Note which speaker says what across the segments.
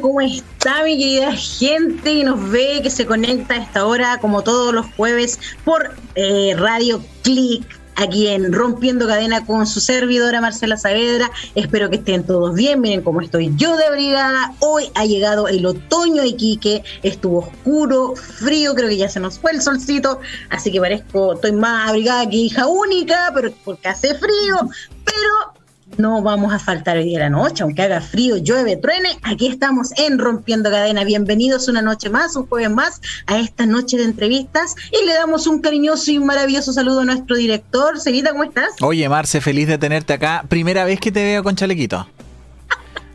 Speaker 1: ¿cómo está mi querida gente que nos ve, que se conecta a esta hora como todos los jueves por eh, Radio Click? Aquí en Rompiendo Cadena con su servidora Marcela Saavedra. Espero que estén todos bien. Miren cómo estoy yo de brigada. Hoy ha llegado el otoño Iquique. Estuvo oscuro, frío. Creo que ya se nos fue el solcito. Así que parezco, estoy más abrigada que hija única, pero porque hace frío. Pero no vamos a faltar hoy día la noche, aunque haga frío, llueve, truene. Aquí estamos en Rompiendo Cadena. Bienvenidos una noche más, un jueves más, a esta noche de entrevistas. Y le damos un cariñoso y un maravilloso saludo a nuestro director. Seguida, ¿cómo estás?
Speaker 2: Oye, Marce, feliz de tenerte acá. Primera vez que te veo con chalequito.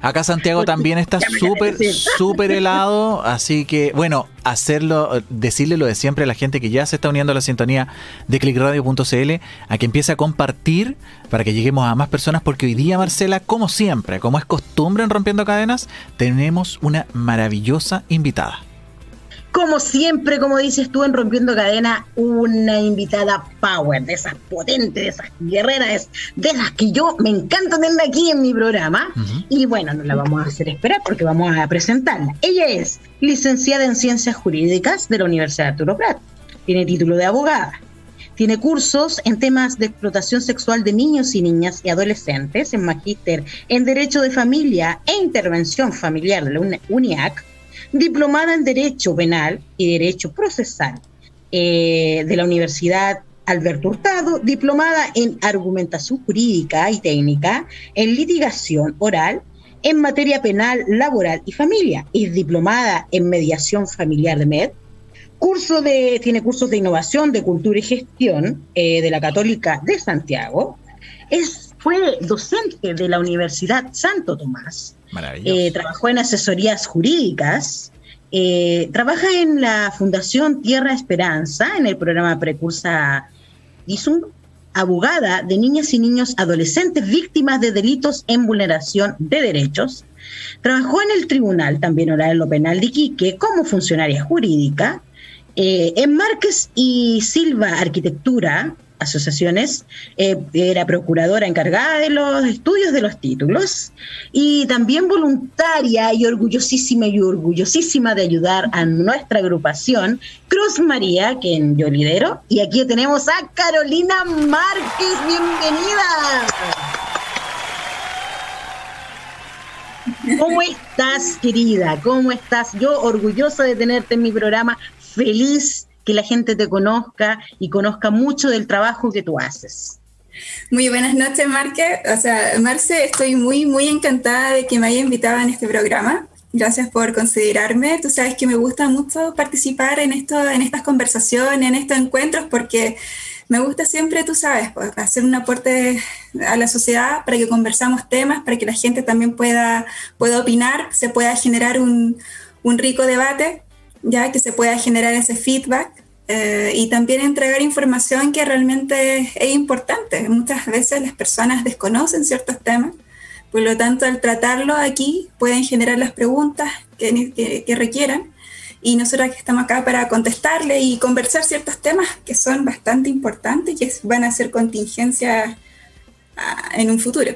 Speaker 2: Acá Santiago también está súper, súper helado, así que, bueno, hacerlo, decirle lo de siempre a la gente que ya se está uniendo a la sintonía de clickradio.cl, a que empiece a compartir para que lleguemos a más personas, porque hoy día, Marcela, como siempre, como es costumbre en Rompiendo Cadenas, tenemos una maravillosa invitada
Speaker 1: como siempre, como dices tú en Rompiendo Cadena, una invitada power, de esas potentes, de esas guerreras, de esas que yo me encanta tener aquí en mi programa. Y bueno, no la vamos a hacer esperar porque vamos a presentarla. Ella es licenciada en Ciencias Jurídicas de la Universidad de Arturo Prat. Tiene título de abogada. Tiene cursos en temas de explotación sexual de niños y niñas y adolescentes, en magíster en Derecho de Familia e Intervención Familiar de la UNIAC diplomada en Derecho Penal y Derecho Procesal eh, de la Universidad Alberto Hurtado, diplomada en Argumentación Jurídica y Técnica, en Litigación Oral, en Materia Penal, Laboral y Familia, y diplomada en Mediación Familiar de MED, curso de, tiene cursos de Innovación, de Cultura y Gestión eh, de la Católica de Santiago, es, fue docente de la Universidad Santo Tomás, eh, trabajó en asesorías jurídicas, eh, trabaja en la Fundación Tierra Esperanza, en el programa Precursa un abogada de niñas y niños adolescentes víctimas de delitos en vulneración de derechos. Trabajó en el Tribunal también oral en lo penal de Iquique como funcionaria jurídica. Eh, en Márquez y Silva Arquitectura asociaciones, eh, era procuradora encargada de los estudios de los títulos y también voluntaria y orgullosísima y orgullosísima de ayudar a nuestra agrupación Cruz María, que yo lidero, y aquí tenemos a Carolina Márquez, bienvenida. ¿Cómo estás, querida? ¿Cómo estás? Yo orgullosa de tenerte en mi programa, feliz que la gente te conozca y conozca mucho del trabajo que tú haces.
Speaker 3: Muy buenas noches, Marque. O sea, Marce, estoy muy, muy encantada de que me haya invitado en este programa. Gracias por considerarme. Tú sabes que me gusta mucho participar en, esto, en estas conversaciones, en estos encuentros, porque me gusta siempre, tú sabes, pues, hacer un aporte a la sociedad para que conversamos temas, para que la gente también pueda, pueda opinar, se pueda generar un rico debate ya que se pueda generar ese feedback eh, y también entregar información que realmente es importante. Muchas veces las personas desconocen ciertos temas, por lo tanto al tratarlo aquí pueden generar las preguntas que, que, requieran y nosotros estamos acá para contestarle y conversar ciertos temas que son bastante importantes y que van a ser contingencia ah, en un futuro.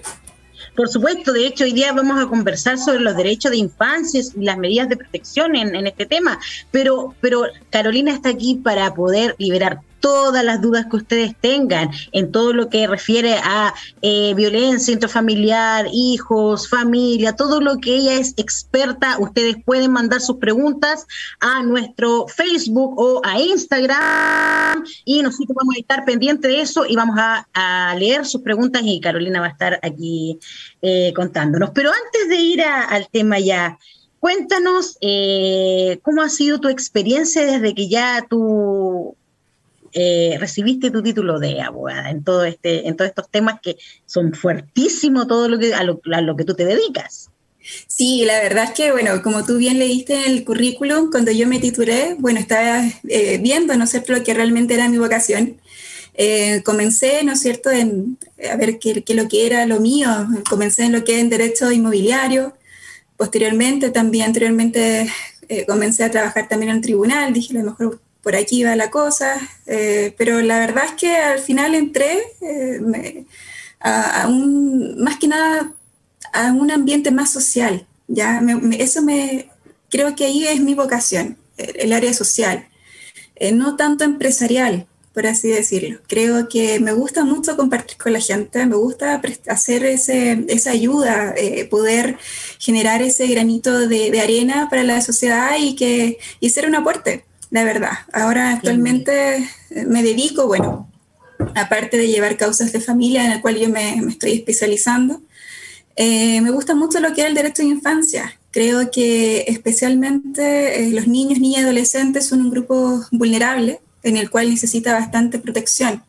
Speaker 1: Por supuesto, de hecho, hoy día vamos a conversar sobre los derechos de infancia y las medidas de protección en, en este tema, pero, pero Carolina está aquí para poder liberar todas las dudas que ustedes tengan en todo lo que refiere a eh, violencia intrafamiliar, hijos, familia, todo lo que ella es experta. Ustedes pueden mandar sus preguntas a nuestro Facebook o a Instagram y nosotros vamos a estar pendientes de eso y vamos a, leer sus preguntas y Carolina va a estar aquí eh, contándonos. Pero antes de ir al tema ya, cuéntanos eh, cómo ha sido tu experiencia desde que ya tú eh, recibiste tu título de abogada en todo este, en todos estos temas que son fuertísimos todo lo que a lo, que tú te dedicas.
Speaker 3: Sí, la verdad es que, bueno, como tú bien leíste en el currículum, cuando yo me titulé, bueno, estaba eh, viendo, ¿no es cierto?, lo que realmente era mi vocación. Eh, comencé, ¿no es cierto?, a ver qué, lo que era lo mío. Comencé en lo que es en derecho inmobiliario. Posteriormente, también anteriormente, comencé a trabajar también en tribunal. Dije, a lo mejor por aquí va la cosa, eh, pero la verdad es que al final entré eh, a, un, más que nada a un ambiente más social, ¿ya? eso me, creo que ahí es mi vocación, el, área social, eh, no tanto empresarial, por así decirlo. Creo que me gusta mucho compartir con la gente, me gusta hacer ese, esa ayuda, poder generar ese granito de, arena para la sociedad y, que, y ser un aporte, la verdad. Ahora actualmente eh, me dedico, bueno, aparte de llevar causas de familia en el cual yo me, estoy especializando, eh, me gusta mucho lo que es el derecho de infancia. Creo que especialmente los niños, niñas y adolescentes son un grupo vulnerable en el cual necesita bastante protección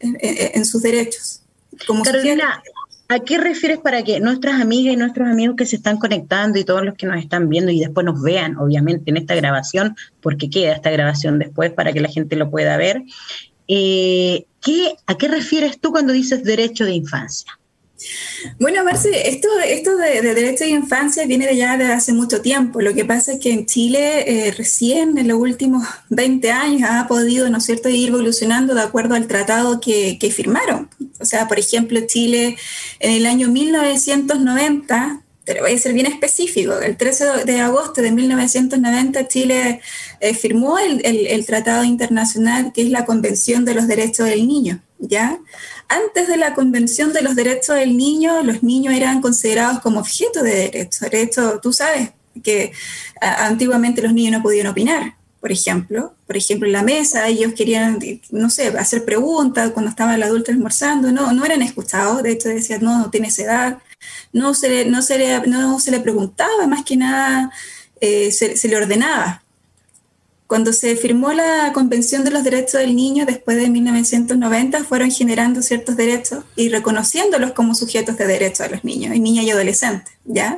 Speaker 3: en, sus derechos.
Speaker 1: Como Carolina, ¿a qué refieres para que nuestras amigas y nuestros amigos que se están conectando y todos los que nos están viendo y después nos vean, obviamente, en esta grabación, porque queda esta grabación después para que la gente lo pueda ver, eh, ¿qué, ¿a qué refieres tú cuando dices derecho de infancia?
Speaker 3: Bueno, Marce, esto, esto de, derecho de infancia viene de ya de hace mucho tiempo. Lo que pasa es que en Chile eh, recién en los últimos 20 años ha podido, ¿no es cierto?, ir evolucionando de acuerdo al tratado que, que firmaron. O sea, por ejemplo, Chile en el año 1990 te lo voy a ser bien específico, el 13 de agosto de 1990 Chile eh, firmó el, tratado internacional que es la Convención de los Derechos del Niño, ¿ya? antes de la Convención de los Derechos del Niño, los niños eran considerados como objeto de derecho. De tú sabes que antiguamente los niños no podían opinar, por ejemplo. Por ejemplo, en la mesa ellos querían, no sé, hacer preguntas cuando estaba el adulto almorzando, no, no eran escuchados. De hecho, decían, no, no tienes edad. No se, no se, le, no se le preguntaba, más que nada eh, se le ordenaba. Cuando se firmó la Convención de los Derechos del Niño después de 1990, fueron generando ciertos derechos y reconociéndolos como sujetos de derechos a los niños, y niñas y adolescentes, ¿ya?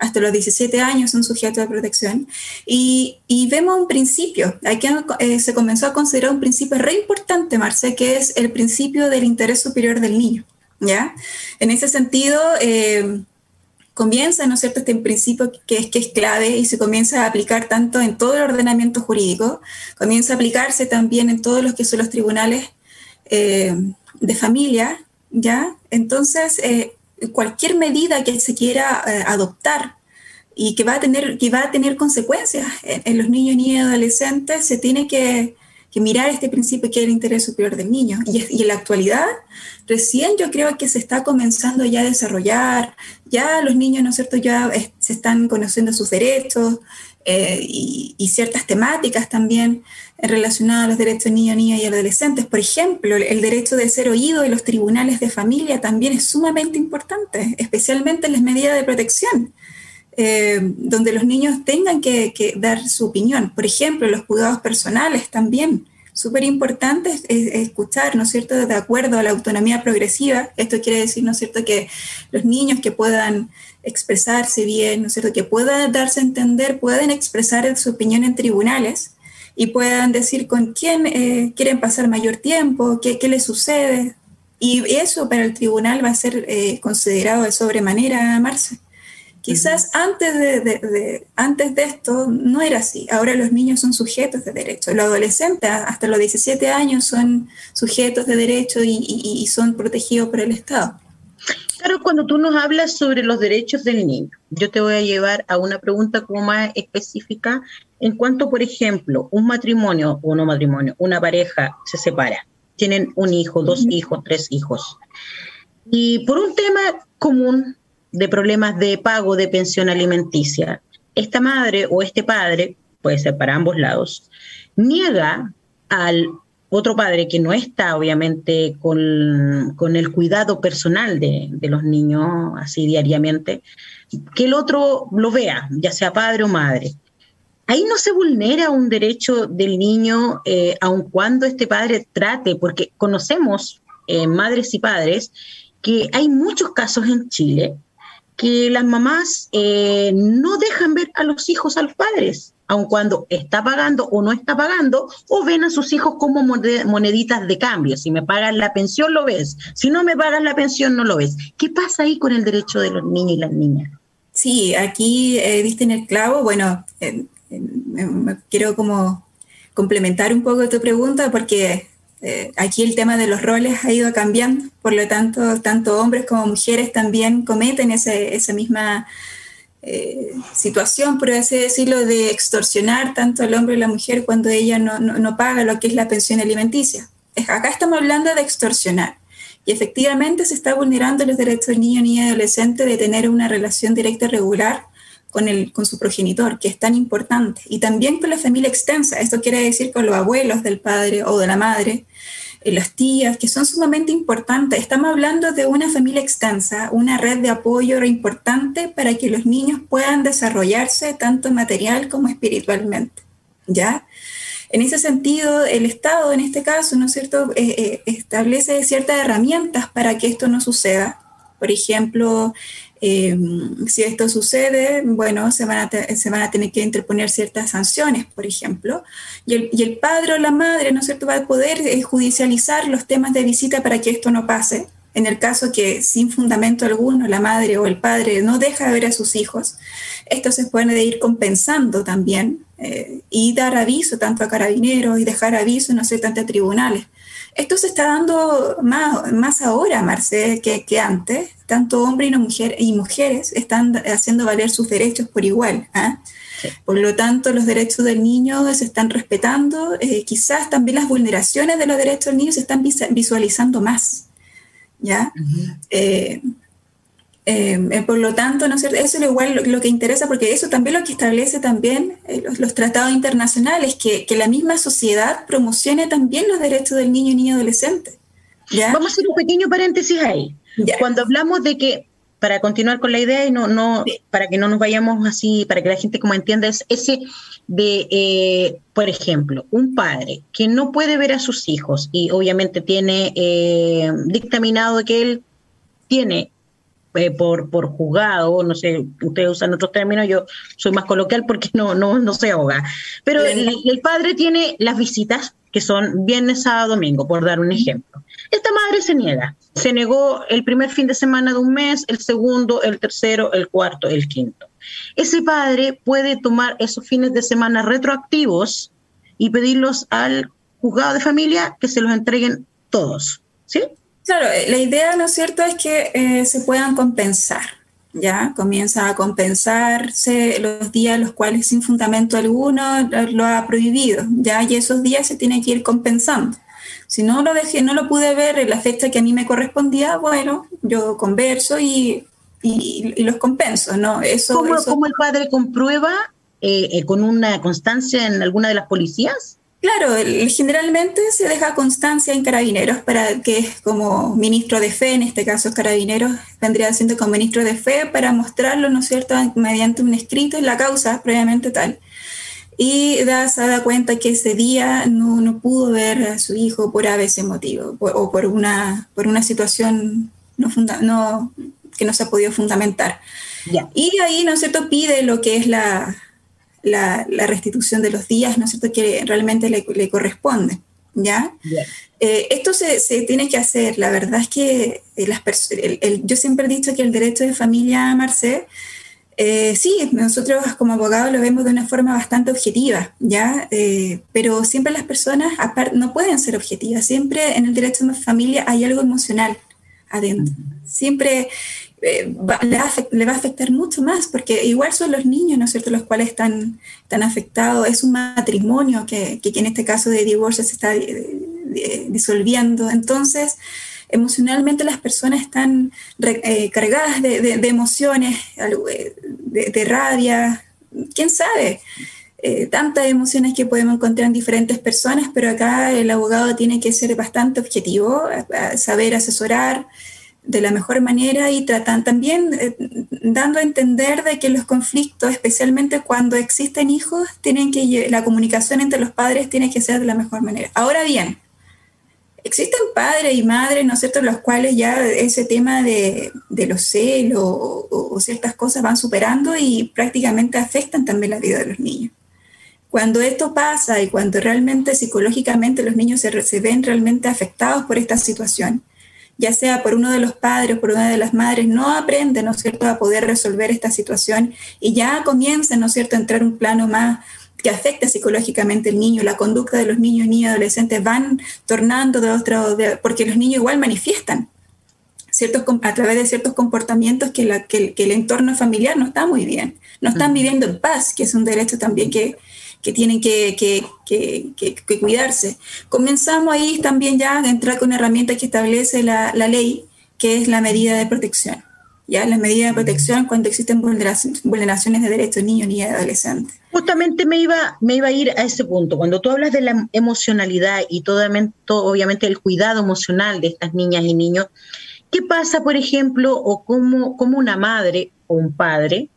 Speaker 3: Hasta los 17 años son sujetos de protección. Y, vemos un principio, aquí eh, se comenzó a considerar un principio re importante, Marce, que es el principio del interés superior del niño, ¿ya? En ese sentido, eh, comienza, ¿no es cierto?, este principio que es, que es clave y se comienza a aplicar tanto en todo el ordenamiento jurídico, comienza a aplicarse también en todos los que son los tribunales eh, de familia, ¿ya? Entonces, eh, cualquier medida que se quiera eh, adoptar y que va a tener, que va a tener consecuencias en, los niños, y adolescentes, se tiene que, mirar este principio que es el interés superior del niño. Y, y, en la actualidad, recién yo creo que se está comenzando ya a desarrollar, ya los niños, ¿no es cierto?, ya se están conociendo sus derechos eh, y, y, ciertas temáticas también relacionadas a los derechos de niños, niñas y adolescentes. Por ejemplo, el derecho de ser oído en los tribunales de familia también es sumamente importante, especialmente en las medidas de protección. Eh, donde los niños tengan que, dar su opinión. Por ejemplo, los cuidados personales también. Súper importante escuchar, ¿no es cierto?, de acuerdo a la autonomía progresiva. Esto quiere decir, ¿no es cierto?, que los niños que puedan expresarse bien, ¿no es cierto?, que puedan darse a entender, pueden expresar su opinión en tribunales y puedan decir con quién eh, quieren pasar mayor tiempo, qué, qué les sucede. Y eso para el tribunal va a ser eh, considerado de sobremanera, Marce. Quizás antes de, antes de esto no era así. Ahora los niños son sujetos de derecho. Los adolescentes hasta los 17 años son sujetos de derecho y, son protegidos por el Estado.
Speaker 1: Claro, cuando tú nos hablas sobre los derechos del niño, yo te voy a llevar a una pregunta como más específica en cuanto, por ejemplo, un matrimonio o no matrimonio, una pareja se separa, tienen un hijo, dos hijos, tres hijos. Y por un tema común de problemas de pago de pensión alimenticia, esta madre o este padre, puede ser para ambos lados, niega al otro padre que no está obviamente con, el cuidado personal de, los niños así diariamente, que el otro lo vea, ya sea padre o madre. Ahí no se vulnera un derecho del niño, eh, aun cuando este padre trate, porque conocemos eh, madres y padres que hay muchos casos en Chile que las mamás eh, no dejan ver a los hijos a los padres, aun cuando está pagando o no está pagando, o ven a sus hijos como moneditas de cambio. Si me pagan la pensión, lo ves. Si no me pagan la pensión, no lo ves. ¿Qué pasa ahí con el derecho de los niños y las niñas?
Speaker 3: Sí, aquí eh, viste en el clavo. Bueno, quiero como complementar un poco tu pregunta porque eh, aquí el tema de los roles ha ido cambiando, por lo tanto, tanto hombres como mujeres también cometen ese, esa misma eh, situación, por así decirlo, de extorsionar tanto al hombre y la mujer cuando ella no, paga lo que es la pensión alimenticia. Acá estamos hablando de extorsionar. Y efectivamente se está vulnerando los derechos del niño, niña y adolescente de tener una relación directa y regular con, el, con su progenitor, que es tan importante. Y también con la familia extensa. Esto quiere decir con los abuelos del padre o de la madre, las tías, que son sumamente importantes. Estamos hablando de una familia extensa, una red de apoyo importante para que los niños puedan desarrollarse tanto material como espiritualmente. ¿Ya? En ese sentido, el Estado, en este caso, ¿no es cierto?, eh, eh, establece ciertas herramientas para que esto no suceda. Por ejemplo, si esto sucede, bueno, se van, a tener que interponer ciertas sanciones, por ejemplo, y el, y el padre o la madre, ¿no es cierto?, va a poder eh, judicializar los temas de visita para que esto no pase. En el caso que sin fundamento alguno la madre o el padre no deja de ver a sus hijos, esto se puede ir compensando también eh, y dar aviso tanto a carabineros y dejar aviso, no sé, tanto a tribunales. Esto se está dando más, más ahora, Marce, que, que antes. Tanto hombres y, mujer, y mujeres están haciendo valer sus derechos por igual. ¿ah? Por lo tanto, los derechos del niño se están respetando. Eh, quizás también las vulneraciones de los derechos del niño se están visualizando más. ¿ya? Eh, eh, por lo tanto, ¿no es cierto? eso es igual lo, que interesa, porque eso también lo que establece también eh, los, tratados internacionales, que, que, la misma sociedad promocione también los derechos del niño y niña adolescente.
Speaker 1: ¿ya? Vamos a hacer un pequeño paréntesis ahí. Cuando hablamos de que, para continuar con la idea y no, no para que no nos vayamos así, para que la gente como entienda, es ese de, por ejemplo, un padre que no puede ver a sus hijos y obviamente tiene dictaminado que él tiene eh, por, por juzgado, no sé, ustedes usan otros términos, yo soy más coloquial porque no, no, no se ahoga. Pero el, padre tiene las visitas que son viernes, sábado, domingo, por dar un ejemplo. Esta madre se niega. Se negó el primer fin de semana de un mes, el segundo, el tercero, el cuarto, el quinto. Ese padre puede tomar esos fines de semana retroactivos y pedirlos al juzgado de familia que se los entreguen todos. ¿Sí?
Speaker 3: Claro, eh, la idea, ¿no es cierto?, es que eh, se puedan compensar, ¿ya? Comienza a compensarse los días los cuales sin fundamento alguno lo ha prohibido, ¿ya? Y esos días se tiene que ir compensando. Si no lo dejé, no lo pude ver en la fecha que a mí me correspondía, bueno, yo converso y, y, los compenso, ¿no?
Speaker 1: Eso, ¿Cómo, el padre comprueba eh, con una constancia en alguna de las policías?
Speaker 3: Claro, generalmente se deja constancia en carabineros para que como ministro de fe, en este caso carabineros vendría siendo como ministro de fe para mostrarlo, ¿no es cierto?, mediante un escrito en la causa previamente tal. Y da, se da cuenta que ese día no, no pudo ver a su hijo por ese motivo o por una, por una situación no, no que no se ha podido fundamentar. Y ahí, ¿no es cierto?, pide lo que es la, la, restitución de los días, ¿no es cierto?, que realmente le, corresponde. ¿Ya? Eh, esto se, tiene que hacer. La verdad es que eh, las yo siempre he dicho que el derecho de familia, Marcé, eh, sí, nosotros como abogados lo vemos de una forma bastante objetiva, ¿ya? pero siempre las personas no pueden ser objetivas. Siempre en el derecho de familia hay algo emocional adentro. Siempre eh, le, va a afectar mucho más, porque igual son los niños, ¿no es cierto?, los cuales están, están afectados. Es un matrimonio que, que en este caso de divorcio se está eh, disolviendo. Entonces, emocionalmente las personas están eh, cargadas de, de, emociones, de, rabia, quién sabe. tantas emociones que podemos encontrar en diferentes personas, pero acá el abogado tiene que ser bastante objetivo, saber asesorar, de la mejor manera y tratan también eh, dando a entender de que los conflictos, especialmente cuando existen hijos, tienen que la comunicación entre los padres tiene que ser de la mejor manera. Ahora bien, existen padres y madres, ¿no es cierto?, los cuales ya ese tema de, los celos o, ciertas cosas van superando y prácticamente afectan también la vida de los niños. Cuando esto pasa y cuando realmente psicológicamente los niños se, se ven realmente afectados por esta situación, ya sea por uno de los padres o por una de las madres, no aprende, ¿no es cierto?, a poder resolver esta situación y ya comienza, ¿no es cierto?, a entrar un plano más que afecta psicológicamente al niño, la conducta de los niños, y adolescentes van tornando de otro, porque los niños igual manifiestan ciertos, a través de ciertos comportamientos que, la, que, el entorno familiar no está muy bien. No están viviendo en paz, que es un derecho también que, que tienen que, que, que, cuidarse. Comenzamos ahí también ya a entrar con una herramienta que establece la, la ley, que es la medida de protección. ¿ya? Las medidas de protección cuando existen vulneraciones de derechos de niños, y adolescentes.
Speaker 1: Justamente me iba, me iba a ir a ese punto. Cuando tú hablas de la emocionalidad y todo, obviamente el cuidado emocional de estas niñas y niños, ¿qué pasa, por ejemplo, o cómo, cómo una madre o un padre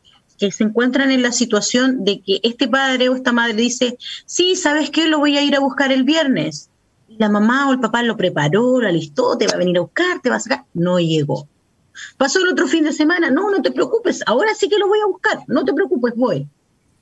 Speaker 1: se encuentran en la situación de que este padre o esta madre dice, sí, ¿sabes qué? Lo voy a ir a buscar el viernes. La mamá o el papá lo preparó, lo alistó, te va a venir a buscar, te va a sacar. No llegó. Pasó el otro fin de semana, no, no te preocupes, ahora sí que lo voy a buscar, no te preocupes, voy.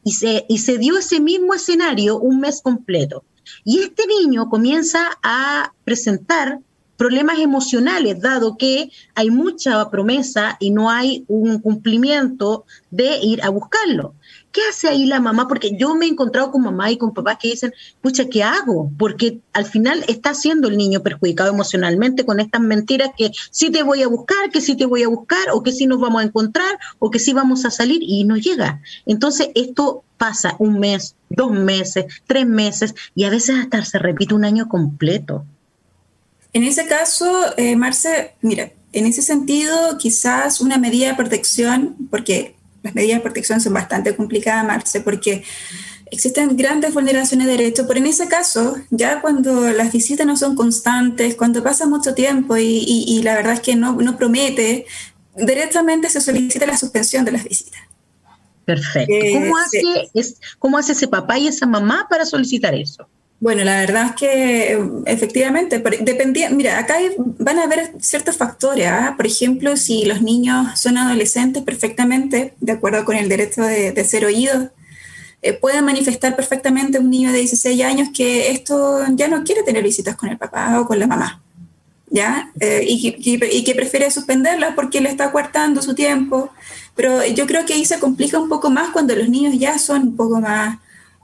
Speaker 1: Y se, y se dio ese mismo escenario un mes completo. Y este niño comienza a presentar problemas emocionales, dado que hay mucha promesa y no hay un cumplimiento de ir a buscarlo. ¿Qué hace ahí la mamá? Porque yo me he encontrado con mamá y con papás que dicen, pucha, ¿qué hago? Porque al final está siendo el niño perjudicado emocionalmente con estas mentiras que sí te voy a buscar, que sí te voy a buscar, o que sí nos vamos a encontrar, o que sí vamos a salir y no llega. Entonces esto pasa un mes, dos meses, tres meses y a veces hasta se repite un año completo.
Speaker 3: En ese caso, eh, Marce, mira, en ese sentido, quizás una medida de protección, porque las medidas de protección son bastante complicadas, Marce, porque existen grandes vulneraciones de derechos, pero en ese caso, ya cuando las visitas no son constantes, cuando pasa mucho tiempo y, la verdad es que no, no, promete, directamente se solicita la suspensión de las visitas.
Speaker 1: Perfecto. Eh, ¿Cómo, hace, es, ¿Cómo hace ese papá y esa mamá para solicitar eso?
Speaker 3: Bueno, la verdad es que efectivamente, dependía, mira, acá van a haber ciertos factores. ¿ah? Por ejemplo, si los niños son adolescentes perfectamente, de acuerdo con el derecho de, ser oídos, eh, pueden manifestar perfectamente un niño de 16 años que esto ya no quiere tener visitas con el papá o con la mamá. ¿Ya? Eh, y, y, que prefiere suspenderla porque le está coartando su tiempo. Pero yo creo que ahí se complica un poco más cuando los niños ya son un poco más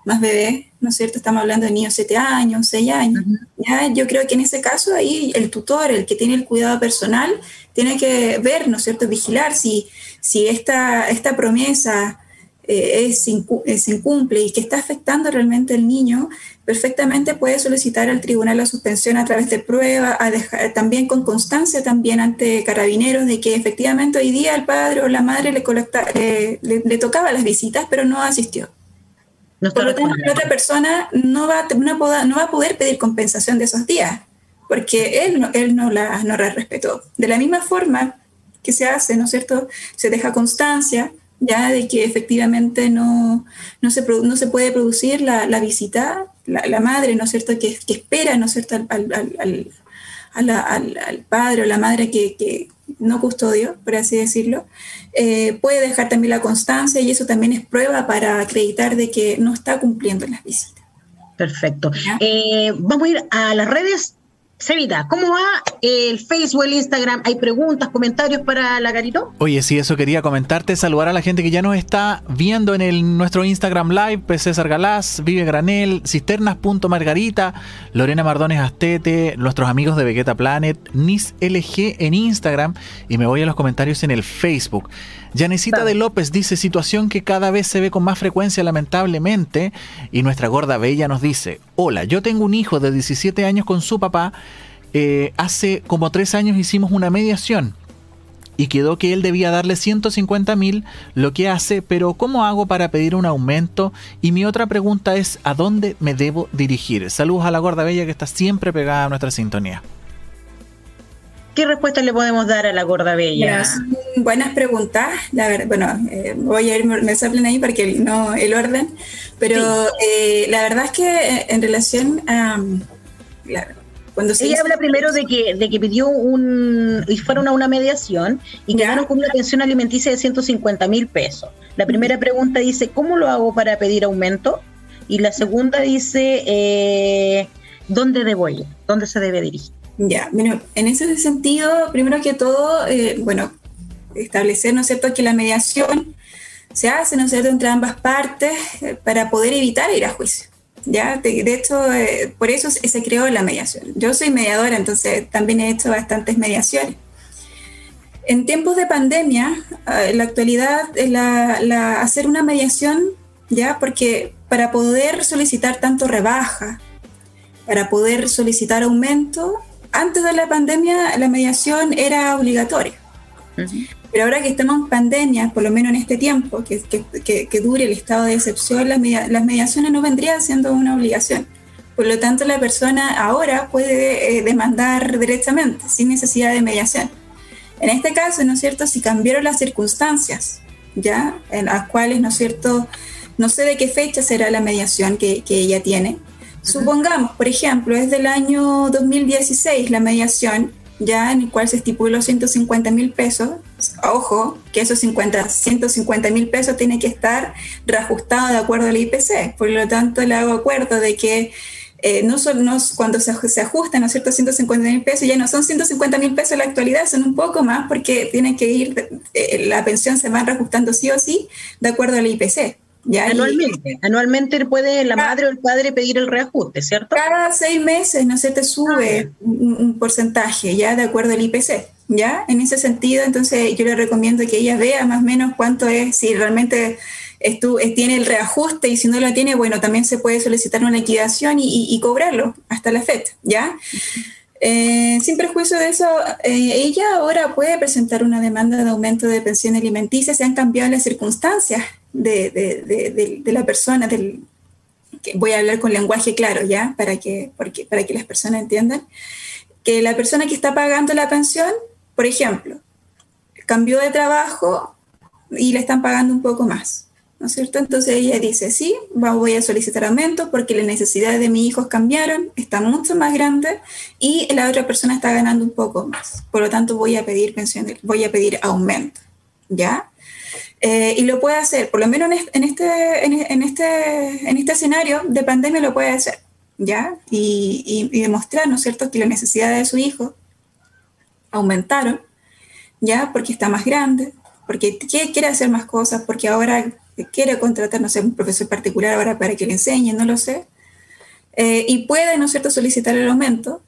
Speaker 3: más bebés, ¿no es cierto? Estamos hablando de niños 7 años, 6 años. ¿ya? Yo creo que en ese caso ahí el tutor, el que tiene el cuidado personal, tiene que ver, ¿no es cierto? Vigilar si, si esta, esta promesa eh, es, se incumple y que está afectando realmente al niño, perfectamente puede solicitar al tribunal la suspensión a través de prueba, a dejar, también con constancia también ante carabineros de que efectivamente hoy día el padre o la madre le, colecta, le, le tocaba las visitas, pero no asistió. Por lo tanto, la otra persona no va, no, no va a poder pedir compensación de esos días, porque él no, él no la, no respetó. De la misma forma que se hace, ¿no es cierto? Se deja constancia ya de que efectivamente no, no, se, no se puede producir la, la visita, la, madre, ¿no es cierto?, que, que espera, ¿no es cierto?, al, al, al, al padre o la madre que, que, no custodio, por así decirlo, eh, puede dejar también la constancia y eso también es prueba para acreditar de que no está cumpliendo las visitas.
Speaker 1: Perfecto. Eh, vamos a ir a las redes Sevita, ¿cómo va el Facebook, el Instagram? ¿Hay preguntas, comentarios para la Carito?
Speaker 2: Oye, sí, eso quería comentarte, saludar a la gente que ya nos está viendo en el, nuestro Instagram Live, P. César Galás, Vive Granel, Cisternas.margarita, Lorena Mardones Astete, nuestros amigos de Vegeta Planet, Nis LG en Instagram y me voy a los comentarios en el Facebook. Yanesita de López dice, situación que cada vez se ve con más frecuencia lamentablemente, y nuestra gorda bella nos dice, hola, yo tengo un hijo de 17 años con su papá, eh, hace como tres años hicimos una mediación y quedó que él debía darle 150 mil, lo que hace, pero ¿cómo hago para pedir un aumento? Y mi otra pregunta es, ¿a dónde me debo dirigir? Saludos a la gorda bella que está siempre pegada a nuestra sintonía.
Speaker 1: ¿Qué respuesta le podemos dar a la gorda bella?
Speaker 3: buenas preguntas. La verdad, bueno, eh, voy a ir, me soplen ahí porque no el orden, pero eh, la verdad es que en relación a...
Speaker 1: cuando se Ella habla primero de que, de que pidió un, y fueron a una mediación y quedaron con una pensión alimenticia de 150 mil pesos. La primera pregunta dice, ¿cómo lo hago para pedir aumento? Y la segunda dice, ¿dónde debo ir? ¿Dónde se debe dirigir?
Speaker 3: Ya, bueno, en ese sentido, primero que todo, eh, bueno, establecer, ¿no es cierto?, que la mediación se hace, ¿no es cierto?, entre ambas partes eh, para poder evitar ir a juicio. ¿Ya? De, hecho, eh, por eso se, creó la mediación. Yo soy mediadora, entonces también he hecho bastantes mediaciones. En tiempos de pandemia, eh, en la actualidad, la, hacer una mediación, ¿ya? Porque para poder solicitar tanto rebaja, para poder solicitar aumento, antes de la pandemia la mediación era obligatoria. Pero ahora que estamos en pandemia, por lo menos en este tiempo, que, que, dure el estado de excepción, las, las, mediaciones no vendrían siendo una obligación. Por lo tanto, la persona ahora puede eh, demandar directamente, sin necesidad de mediación. En este caso, ¿no es cierto?, si cambiaron las circunstancias, ¿ya? En las cuales, ¿no es cierto?, no sé de qué fecha será la mediación que, que ella tiene. Supongamos, por ejemplo, es del año 2016 la mediación, ya en el cual se estipuló 150 mil pesos. Ojo, que esos 50, 150 mil pesos tiene que estar reajustado de acuerdo al IPC. Por lo tanto, le hago acuerdo de que eh, no son, cuando se, ajustan, ¿no cierto?, 150 mil pesos, ya no son 150 mil pesos en la actualidad, son un poco más porque tienen que ir, eh, la pensión se va reajustando sí o sí de acuerdo al IPC. ¿Ya?
Speaker 1: Anualmente, anualmente puede la madre o el padre pedir el reajuste, ¿cierto?
Speaker 3: Cada seis meses, ¿no se te sube ah, un, porcentaje, ya de acuerdo al IPC, ¿ya? En ese sentido, entonces yo le recomiendo que ella vea más o menos cuánto es, si realmente tiene el reajuste y si no lo tiene, bueno, también se puede solicitar una liquidación y, cobrarlo hasta la fecha, ¿ya? Eh, sin perjuicio de eso, eh, ella ahora puede presentar una demanda de aumento de pensión alimenticia, se han cambiado las circunstancias de, la persona, del, voy a hablar con lenguaje claro, ¿ya? Para que, porque, para que las personas entiendan, que la persona que está pagando la pensión, por ejemplo, cambió de trabajo y le están pagando un poco más. ¿no es cierto? Entonces ella dice, sí, voy a solicitar aumento porque las necesidades de mis hijos cambiaron, está mucho más grande y la otra persona está ganando un poco más. Por lo tanto, voy a pedir pensión, voy a pedir aumento, ¿ya? Eh, y lo puede hacer, por lo menos en este, en este, en este escenario de pandemia lo puede hacer, ¿ya? Y, demostrar, ¿no es cierto?, que las necesidades de su hijo aumentaron, ¿ya? Porque está más grande, porque quiere hacer más cosas, porque ahora quiere contratar, no sé, un profesor particular ahora para que le enseñe, no lo sé, eh, y puede, ¿no es cierto?, solicitar el aumento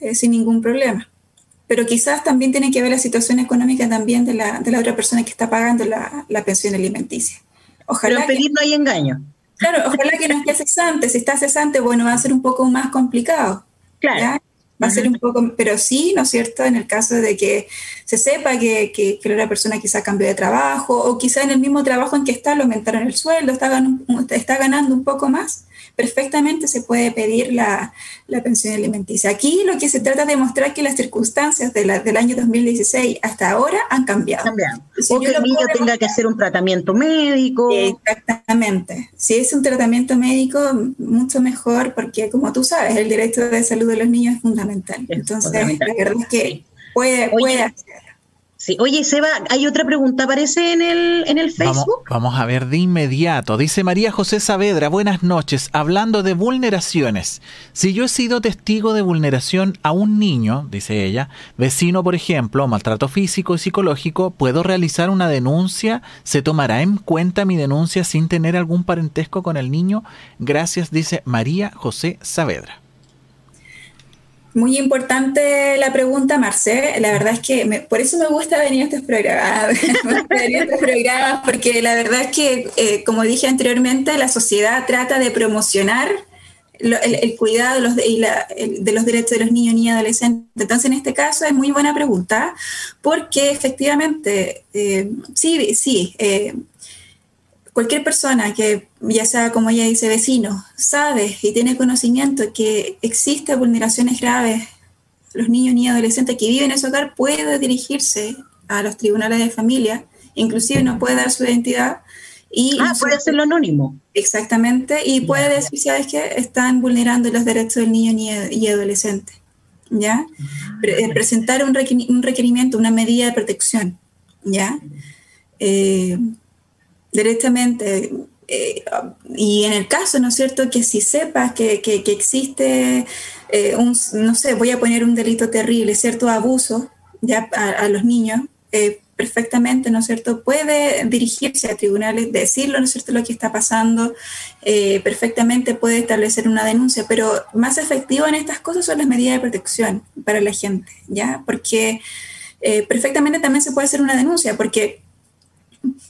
Speaker 3: eh, sin ningún problema. Pero quizás también tiene que ver la situación económica también de la, de la otra persona que está pagando la, la pensión alimenticia.
Speaker 1: Ojalá Pero pedir no hay engaño.
Speaker 3: Claro, ojalá que no esté cesante. Si está cesante, bueno, va a ser un poco más complicado. Claro va a ser un poco, pero sí, ¿no es cierto? En el caso de que se sepa que, que, que la persona quizá cambió de trabajo o quizá en el mismo trabajo en que está lo aumentaron el sueldo, está, está ganando un poco más, perfectamente se puede pedir la, la, pensión alimenticia. Aquí lo que se trata de demostrar es que las circunstancias de la, del año 2016 hasta ahora han cambiado.
Speaker 1: o que el niño tenga que hacer un tratamiento médico.
Speaker 3: Exactamente. Si es un tratamiento médico, mucho mejor, porque como tú sabes, el derecho de salud de los niños es fundamental. Entonces, la verdad es que puede, puede hacer.
Speaker 1: Sí. Oye, Seba, hay otra pregunta, aparece en el, en el Facebook.
Speaker 2: Vamos, a ver de inmediato. Dice María José Saavedra, buenas noches. Hablando de vulneraciones. Si yo he sido testigo de vulneración a un niño, dice ella, vecino, por ejemplo, maltrato físico y psicológico, ¿puedo realizar una denuncia? ¿Se tomará en cuenta mi denuncia sin tener algún parentesco con el niño? Gracias, dice María José Saavedra.
Speaker 3: Muy importante la pregunta, Marcé. La verdad es que por eso me gusta venir a estos programas, estos programas porque la verdad es que, eh, como dije anteriormente, la sociedad trata de promocionar el, cuidado de los, de los derechos de los niños, y adolescentes. Entonces, en este caso es muy buena pregunta, porque efectivamente, eh, sí, sí, eh, cualquier persona que, ya sea como ella dice, vecino, sabe y tiene conocimiento que existen vulneraciones graves, los niños y adolescentes que viven en ese hogar puede dirigirse a los tribunales de familia, inclusive no puede dar su identidad. Y
Speaker 1: ah, puede hacerlo anónimo.
Speaker 3: Exactamente, y puede decir, ¿sabes qué? Están vulnerando los derechos del niño y adolescente. ¿Ya? Eh, presentar un, requerimiento, una medida de protección. ¿Ya? Eh, directamente. Eh, y en el caso, ¿no es cierto?, que si sepas que, que, existe eh, un, no sé, voy a poner un delito terrible, ¿cierto?, abuso ya a, los niños, eh, perfectamente, ¿no es cierto?, puede dirigirse a tribunales, decirlo, ¿no es cierto?, lo que está pasando, perfectamente puede establecer una denuncia, pero más efectivo en estas cosas son las medidas de protección para la gente, ¿ya? Porque perfectamente también se puede hacer una denuncia, porque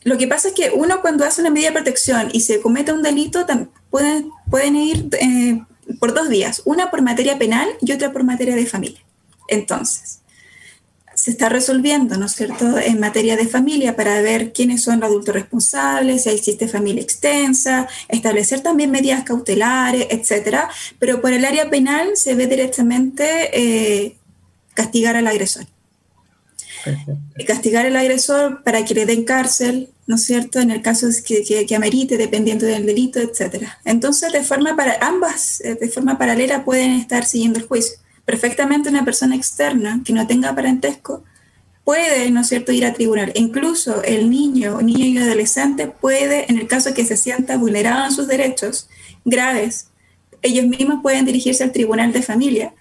Speaker 3: lo que pasa es que uno cuando hace una medida de protección y se comete un delito, pueden, pueden ir eh, por dos vías, una por materia penal y otra por materia de familia. Entonces, se está resolviendo, ¿no es cierto?, en materia de familia para ver quiénes son los adultos responsables, si existe familia extensa, establecer también medidas cautelares, etcétera. Pero por el área penal se ve directamente eh, castigar al agresor. Castigar al agresor para que le den cárcel, ¿no es cierto?, en el caso que, que, que amerite, dependiendo del delito, etcétera. Entonces, de forma para ambas, eh, de forma paralela, pueden estar siguiendo el juicio perfectamente una persona externa que no tenga parentesco puede, ¿no es cierto?, ir a tribunal. incluso el niño, niño y adolescente puede, en el caso que se sienta vulnerado en sus derechos graves, ellos mismos pueden dirigirse al tribunal de familia,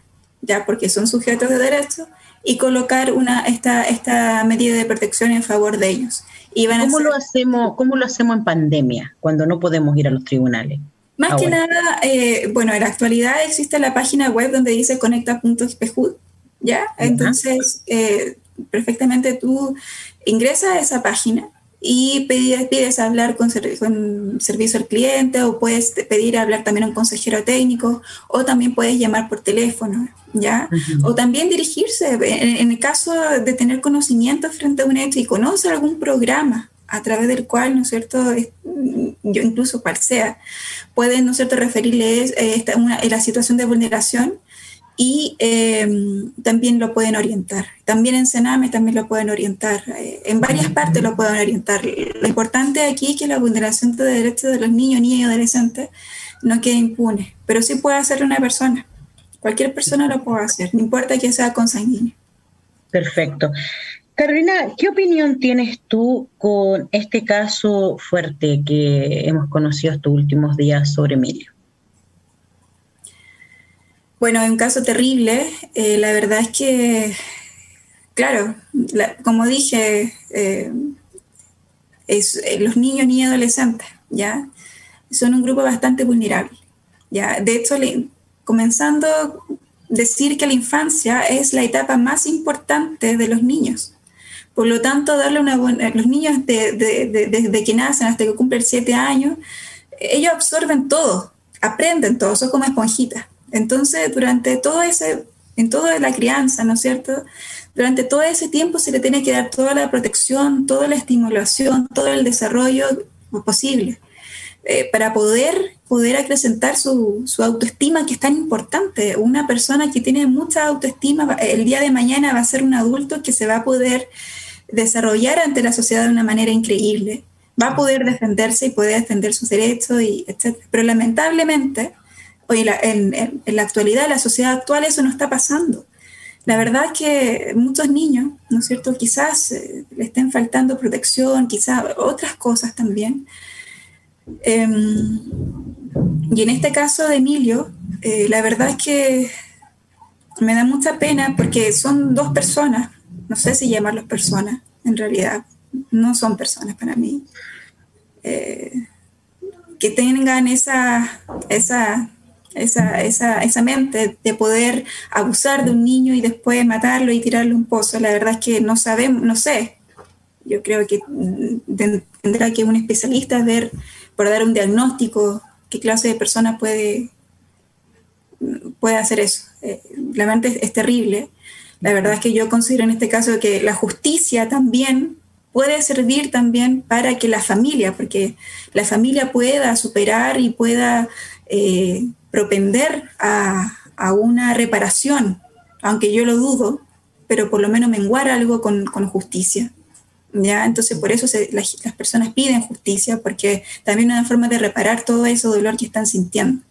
Speaker 3: ya porque son sujetos de derecho, y colocar una, esta, esta medida de protección en favor de ellos.
Speaker 1: Y ¿Cómo, lo hacemos, ¿Cómo lo hacemos en pandemia, cuando no podemos ir a los tribunales?
Speaker 3: Más que nada, eh, bueno, en la actualidad existe la página web donde dice conecta.espejud, ¿ya? Entonces, eh, perfectamente tú ingresas a esa página y pides, pides hablar con, servicio al cliente o puedes pedir hablar también a un consejero técnico o también puedes llamar por teléfono, ¿ya? O también dirigirse, en, en, el caso de tener conocimiento frente a un hecho y conocer algún programa a través del cual, ¿no es cierto?, yo incluso cual sea, pueden, ¿no es cierto?, referirles eh, esta, una, la situación de vulneración y em, también lo pueden orientar. También en Sename también lo pueden orientar. Eh, en varias partes lo pueden orientar. Lo importante aquí es que la vulneración de derechos de los niños, niñas y adolescentes no quede impune, pero sí puede hacerlo una persona. Cualquier persona lo puede hacer, no importa que sea consanguíneo.
Speaker 1: Perfecto. Carolina, ¿qué opinión tienes tú con este caso fuerte que hemos conocido estos últimos días sobre Emilio?
Speaker 3: Bueno, es un caso terrible. Eh, la verdad es que, claro, como dije, eh, es, eh, los niños y adolescentes, ¿ya? Son un grupo bastante vulnerable, ¿ya? De hecho, comenzando a decir que la infancia es la etapa más importante de los niños, por lo tanto, darle una buena, los niños desde que nacen hasta que cumplen siete años, ellos absorben todo, aprenden todo, son como esponjitas. Entonces, durante todo ese, en toda la crianza, ¿no es cierto? Durante todo ese tiempo se le tiene que dar toda la protección, toda la estimulación, todo el desarrollo posible. Eh, para poder, poder acrecentar su, su, autoestima, que es tan importante. Una persona que tiene mucha autoestima, el día de mañana va a ser un adulto que se va a poder desarrollar ante la sociedad de una manera increíble. Va a poder defenderse y poder defender sus derechos, y etc. Pero lamentablemente, hoy en, en, la actualidad, en la sociedad actual, eso no está pasando. La verdad es que muchos niños, ¿no es cierto? Quizás eh, le estén faltando protección, quizás otras cosas también. Em, y en este caso de Emilio, eh, la verdad es que me da mucha pena porque son dos personas, no sé si llamarlos personas, en realidad no son personas para mí, eh, que tengan esa, esa, esa, esa, esa, mente de poder abusar de un niño y después matarlo y tirarle un pozo. La verdad es que no sabemos, no sé. Yo creo que tendrá que un especialista ver, por dar un diagnóstico, qué clase de persona puede, puede hacer eso. Eh, la mente es terrible la verdad es que yo considero en este caso que la justicia también puede servir también para que la familia, porque la familia pueda superar y pueda eh, propender a, una reparación, aunque yo lo dudo, pero por lo menos menguar algo con, justicia. ¿ya? Entonces, por eso las, personas piden justicia, porque también es una forma de reparar todo ese dolor que están sintiendo.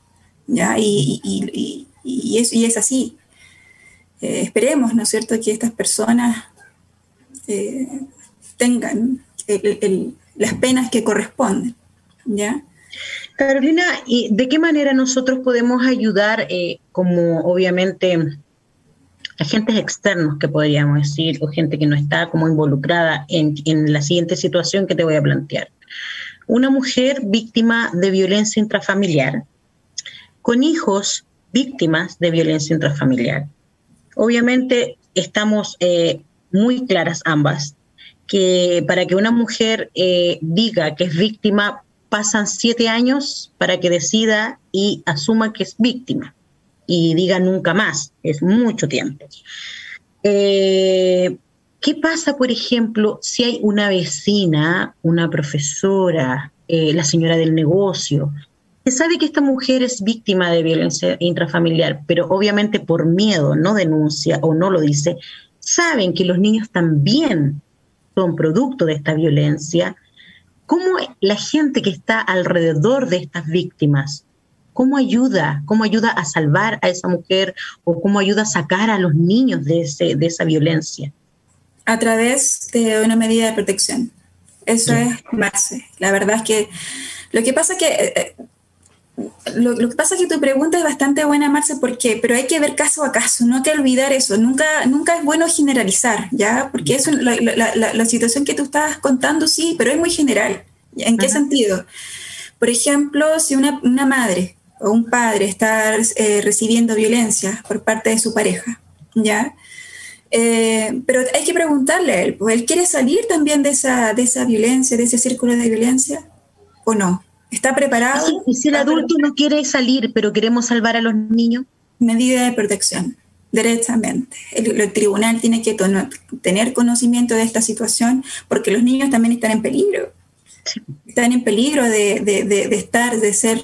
Speaker 3: ¿ya? Y, es así. Eh, esperemos, ¿no es cierto?, que estas personas eh, tengan las penas que corresponden, ¿ya?
Speaker 1: Carolina, ¿y de qué manera nosotros podemos ayudar, eh, como obviamente agentes externos que podríamos decir, o gente que no está como involucrada en, la siguiente situación que te voy a plantear? Una mujer víctima de violencia intrafamiliar, con hijos víctimas de violencia intrafamiliar obviamente estamos eh, muy claras ambas, que para que una mujer eh, diga que es víctima pasan siete años para que decida y asuma que es víctima y diga nunca más, es mucho tiempo. Eh, ¿Qué pasa, por ejemplo, si hay una vecina, una profesora, eh, la señora del negocio, que sabe que esta mujer es víctima de violencia intrafamiliar, pero obviamente por miedo no denuncia o no lo dice, saben que los niños también son producto de esta violencia, ¿cómo la gente que está alrededor de estas víctimas ¿Cómo ayuda? ¿Cómo ayuda a salvar a esa mujer o cómo ayuda a sacar a los niños de, ese, de esa violencia?
Speaker 3: A través de una medida de protección. Eso es base. La verdad es que lo que pasa que eh, lo, que pasa es que tu pregunta es bastante buena, Marce, porque pero hay que ver caso a caso, no hay que olvidar eso. Nunca, nunca es bueno generalizar, ¿ya? Porque eso, la, la, situación que tú estás contando, sí, pero es muy general. ¿En qué sentido? Por ejemplo, si una, una madre o un padre está eh, recibiendo violencia por parte de su pareja, ¿ya? Eh, pero hay que preguntarle a él, pues, ¿él quiere salir también de esa, de esa violencia, de ese círculo de violencia o no? ¿Está preparado?
Speaker 1: ¿Y si el adulto no quiere salir, pero queremos salvar a los niños?
Speaker 3: Medida de protección, directamente. El, el tribunal tiene que tener conocimiento de esta situación porque los niños también están en peligro están en peligro de, de, estar, de ser,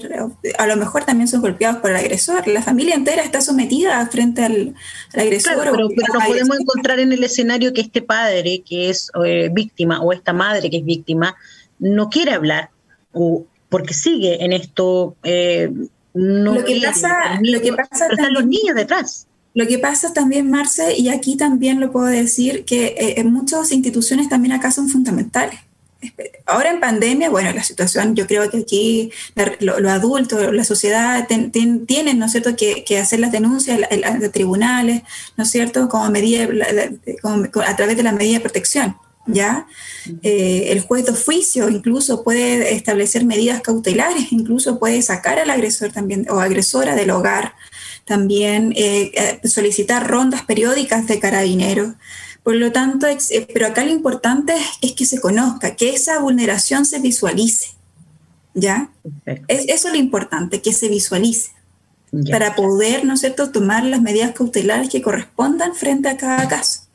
Speaker 3: a lo mejor también son golpeados por el agresor. La familia entera está sometida frente al, agresor.
Speaker 1: pero, pero podemos encontrar en el escenario que este padre que es eh, víctima o esta madre que es víctima no quiere hablar o porque sigue en esto. Eh, no
Speaker 3: lo que pasa, lo que pasa
Speaker 1: están los niños detrás.
Speaker 3: Lo que pasa también, Marce, y aquí también lo puedo decir, que eh, en muchas instituciones también acá son fundamentales ahora en pandemia, bueno, la situación, yo creo que aquí los adultos, la sociedad tienen, ¿no es cierto?, que, hacer las denuncias de tribunales, ¿no es cierto?, como medida, a través de la medida de protección, ¿ya? Eh, el juez de oficio incluso puede establecer medidas cautelares, incluso puede sacar al agresor también o agresora del hogar, también eh, eh, solicitar rondas periódicas de carabineros. Por lo tanto, pero acá lo importante es que se conozca, que esa vulneración se visualice. ¿Ya? Es, eso es lo importante, que se visualice. Para poder, ¿no es cierto?, tomar las medidas cautelares que correspondan frente a cada caso.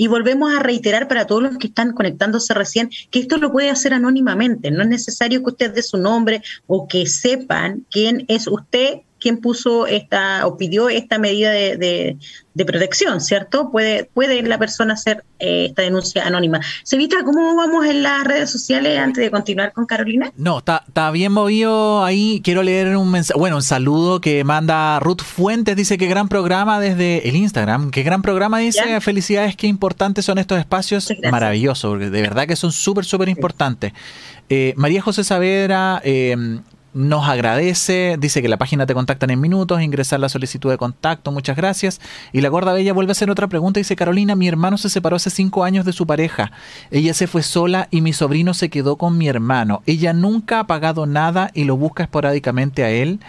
Speaker 1: Y volvemos a reiterar para todos los que están conectándose recién que esto lo puede hacer anónimamente. No es necesario que usted dé su nombre o que sepan quién es usted quien puso esta o pidió esta medida de, protección, ¿cierto? Puede, puede la persona hacer eh, esta denuncia anónima. Sevita, ¿cómo vamos en las redes sociales antes de continuar con Carolina?
Speaker 2: No, está, está bien movido ahí. Quiero leer un mensaje, bueno, un saludo que manda Ruth Fuentes, dice que gran programa desde el Instagram, qué gran programa, dice, felicidades, qué importantes son estos espacios, maravilloso, porque de verdad que son súper, súper importantes. Eh, María José Saavedra, eh, nos agradece, dice que la página te contactan en minutos, ingresar la solicitud de contacto, muchas gracias. Y la gorda bella vuelve a hacer otra pregunta, dice Carolina, mi hermano se separó hace cinco años de su pareja, ella se fue sola y mi sobrino se quedó con mi hermano, ella nunca ha pagado nada y lo busca esporádicamente a él.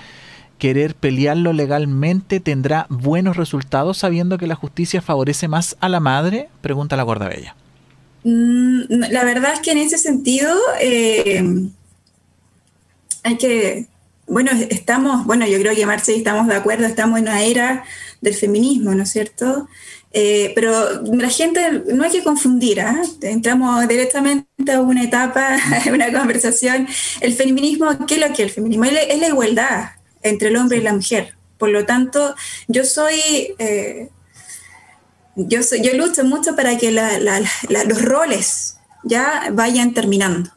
Speaker 2: Querer pelearlo legalmente tendrá buenos resultados sabiendo que la justicia favorece más a la madre? Pregunta la gorda bella.
Speaker 3: Mm, la verdad es que en ese sentido... Eh hay que, bueno, estamos, bueno, yo creo que Marce estamos de acuerdo, estamos en una era del feminismo, ¿no es cierto? Eh, pero la gente no hay que confundir, ¿ah? entramos directamente a una etapa, a una conversación. El feminismo, ¿qué es lo que es el feminismo? Es la, igualdad entre el hombre y la mujer. Por lo tanto, yo soy, eh, yo, soy yo lucho mucho para que los roles ya vayan terminando.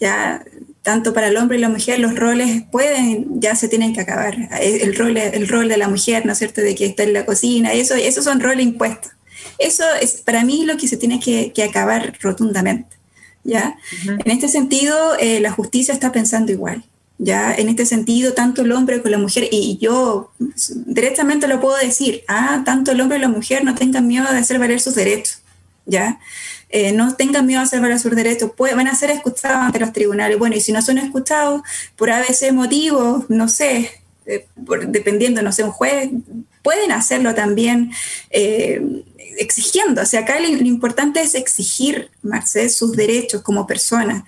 Speaker 3: Ya tanto para el hombre y la mujer, los roles pueden, ya se tienen que acabar. El rol, el rol de la mujer, ¿no es cierto?, de que está en la cocina, eso, esos son roles impuestos. Eso es para mí lo que se tiene que, acabar rotundamente. ¿ya? En este sentido, eh, la justicia está pensando igual. ¿ya? En este sentido, tanto el hombre como la mujer, y yo directamente lo puedo decir, ah, tanto el hombre y la mujer no tengan miedo de hacer valer sus derechos. ¿ya? Eh, no tengan miedo a valer sus derechos, van a ser escuchados ante los tribunales. Bueno, y si no son escuchados por ABC motivos, no sé, eh, dependiendo, no sé, un juez pueden hacerlo también eh, exigiendo. O sea, acá lo, importante es exigir, Marcel, sus derechos como persona.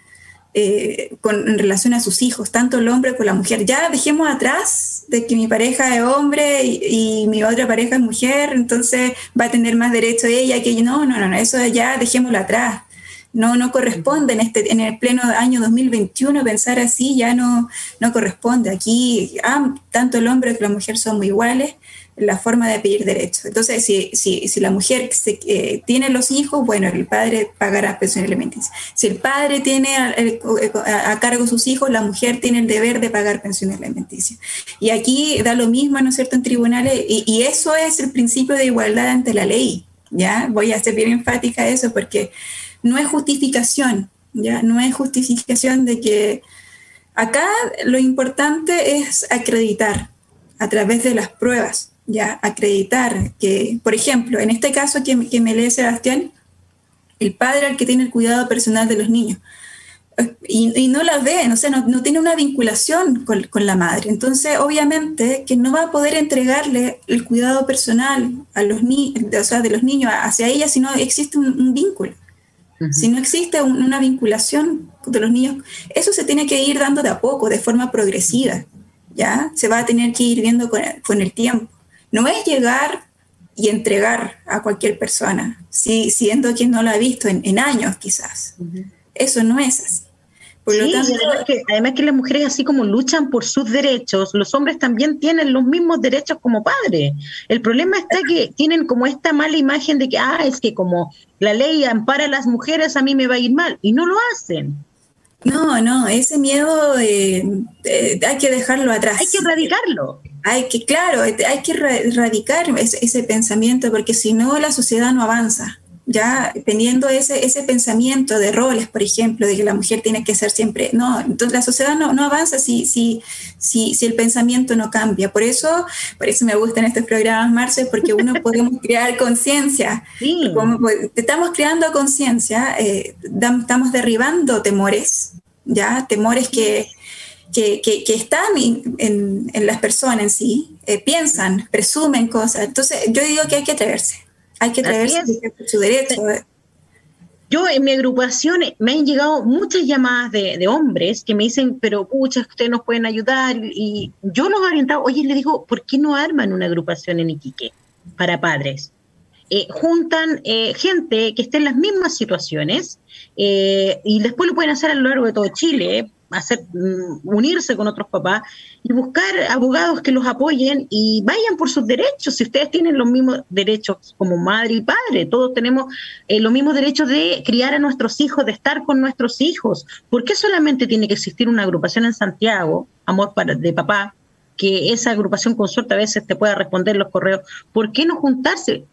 Speaker 3: Eh, con, en relación a sus hijos, tanto el hombre como la mujer. Ya dejemos atrás de que mi pareja es hombre y, mi otra pareja es mujer, entonces va a tener más derecho ella que yo. No, no, no, eso ya dejémoslo atrás. No, no corresponde en, este, en el pleno año 2021 pensar así, ya no, no corresponde. Aquí ah, tanto el hombre como la mujer somos iguales la forma de pedir derechos. Entonces, si, si, si la mujer eh, tiene los hijos, bueno, el padre pagará pensión alimenticia. Si el padre tiene a, cargo sus hijos, la mujer tiene el deber de pagar pensión alimenticia. Y aquí da lo mismo, ¿no es cierto?, en tribunales, y, y eso es el principio de igualdad ante la ley. ¿Ya? Voy a ser bien enfática eso porque no es justificación, ¿ya? No es justificación de que acá lo importante es acreditar a través de las pruebas ya acreditar que, por ejemplo, en este caso que, me lee Sebastián, el padre al que tiene el cuidado personal de los niños, y, no la ve, no, sé, no, tiene una vinculación con, la madre. Entonces, obviamente, que no va a poder entregarle el cuidado personal a los o sea, de los niños hacia ella si no existe un, vínculo. Si no existe una vinculación de los niños, eso se tiene que ir dando de a poco, de forma progresiva. ¿ya? Se va a tener que ir viendo con el tiempo. No es llegar y entregar a cualquier persona, si, siendo quien no lo ha visto en, años quizás. Eso no es así.
Speaker 1: Por lo tanto, además que, las mujeres así como luchan por sus derechos, los hombres también tienen los mismos derechos como padres. El problema está que tienen como esta mala imagen de que, ah, es que como la ley ampara a las mujeres, a mí me va a ir mal, y no lo hacen.
Speaker 3: No, no, ese miedo eh, eh, hay que dejarlo atrás.
Speaker 1: Hay que erradicarlo.
Speaker 3: Hay que, claro, hay que erradicar ese, pensamiento porque si no la sociedad no avanza. Ya teniendo ese, ese pensamiento de roles, por ejemplo, de que la mujer tiene que ser siempre, no, entonces la sociedad no, no avanza si, si, si, si el pensamiento no cambia. Por eso, por eso me gustan estos programas, Marce, porque uno podemos crear conciencia. Pues, estamos creando conciencia, eh, estamos derribando temores, ya, temores que que, que, están en, en, las personas en sí, eh, piensan, presumen cosas. Entonces, yo digo que hay que atreverse, hay que a su derecho.
Speaker 1: Yo en mi agrupación me han llegado muchas llamadas de, de hombres que me dicen, pero pucha, ustedes nos pueden ayudar. Y yo los he orientado, oye, le digo, ¿por qué no arman una agrupación en Iquique para padres? Eh, juntan eh, gente que esté en las mismas situaciones y después lo pueden hacer a lo largo de todo Chile hacer mm, unirse con otros papás y buscar abogados que los apoyen y vayan por sus derechos. Si ustedes tienen los mismos derechos como madre y padre, todos tenemos eh, los mismos derechos de criar a nuestros hijos, de estar con nuestros hijos. ¿Por qué solamente tiene que existir una agrupación en Santiago, Amor para, de Papá, que esa agrupación consorte a veces te pueda responder los correos? ¿Por qué no juntarse?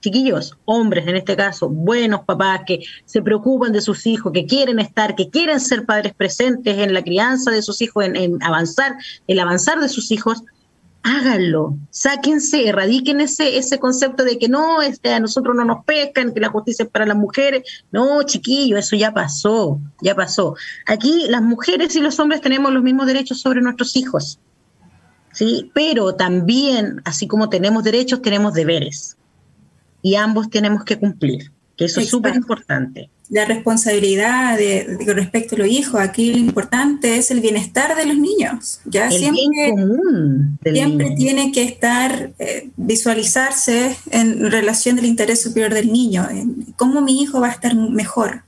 Speaker 1: Chiquillos, hombres en este caso, buenos papás que se preocupan de sus hijos, que quieren estar, que quieren ser padres presentes en la crianza de sus hijos, en, avanzar, el avanzar de sus hijos, háganlo, sáquense, erradiquen ese, ese concepto de que no, este, a nosotros no nos pescan, que la justicia es para las mujeres. No, chiquillos, eso ya pasó, ya pasó. Aquí las mujeres y los hombres tenemos los mismos derechos sobre nuestros hijos. ¿Sí? Pero también, así como tenemos derechos, tenemos deberes y ambos tenemos que cumplir, que eso es súper importante.
Speaker 3: La responsabilidad de, respecto a los hijos, aquí lo importante es el bienestar de los niños. Ya siempre, siempre tiene que estar, eh, visualizarse en relación del interés superior del niño, en cómo mi hijo va a estar mejor.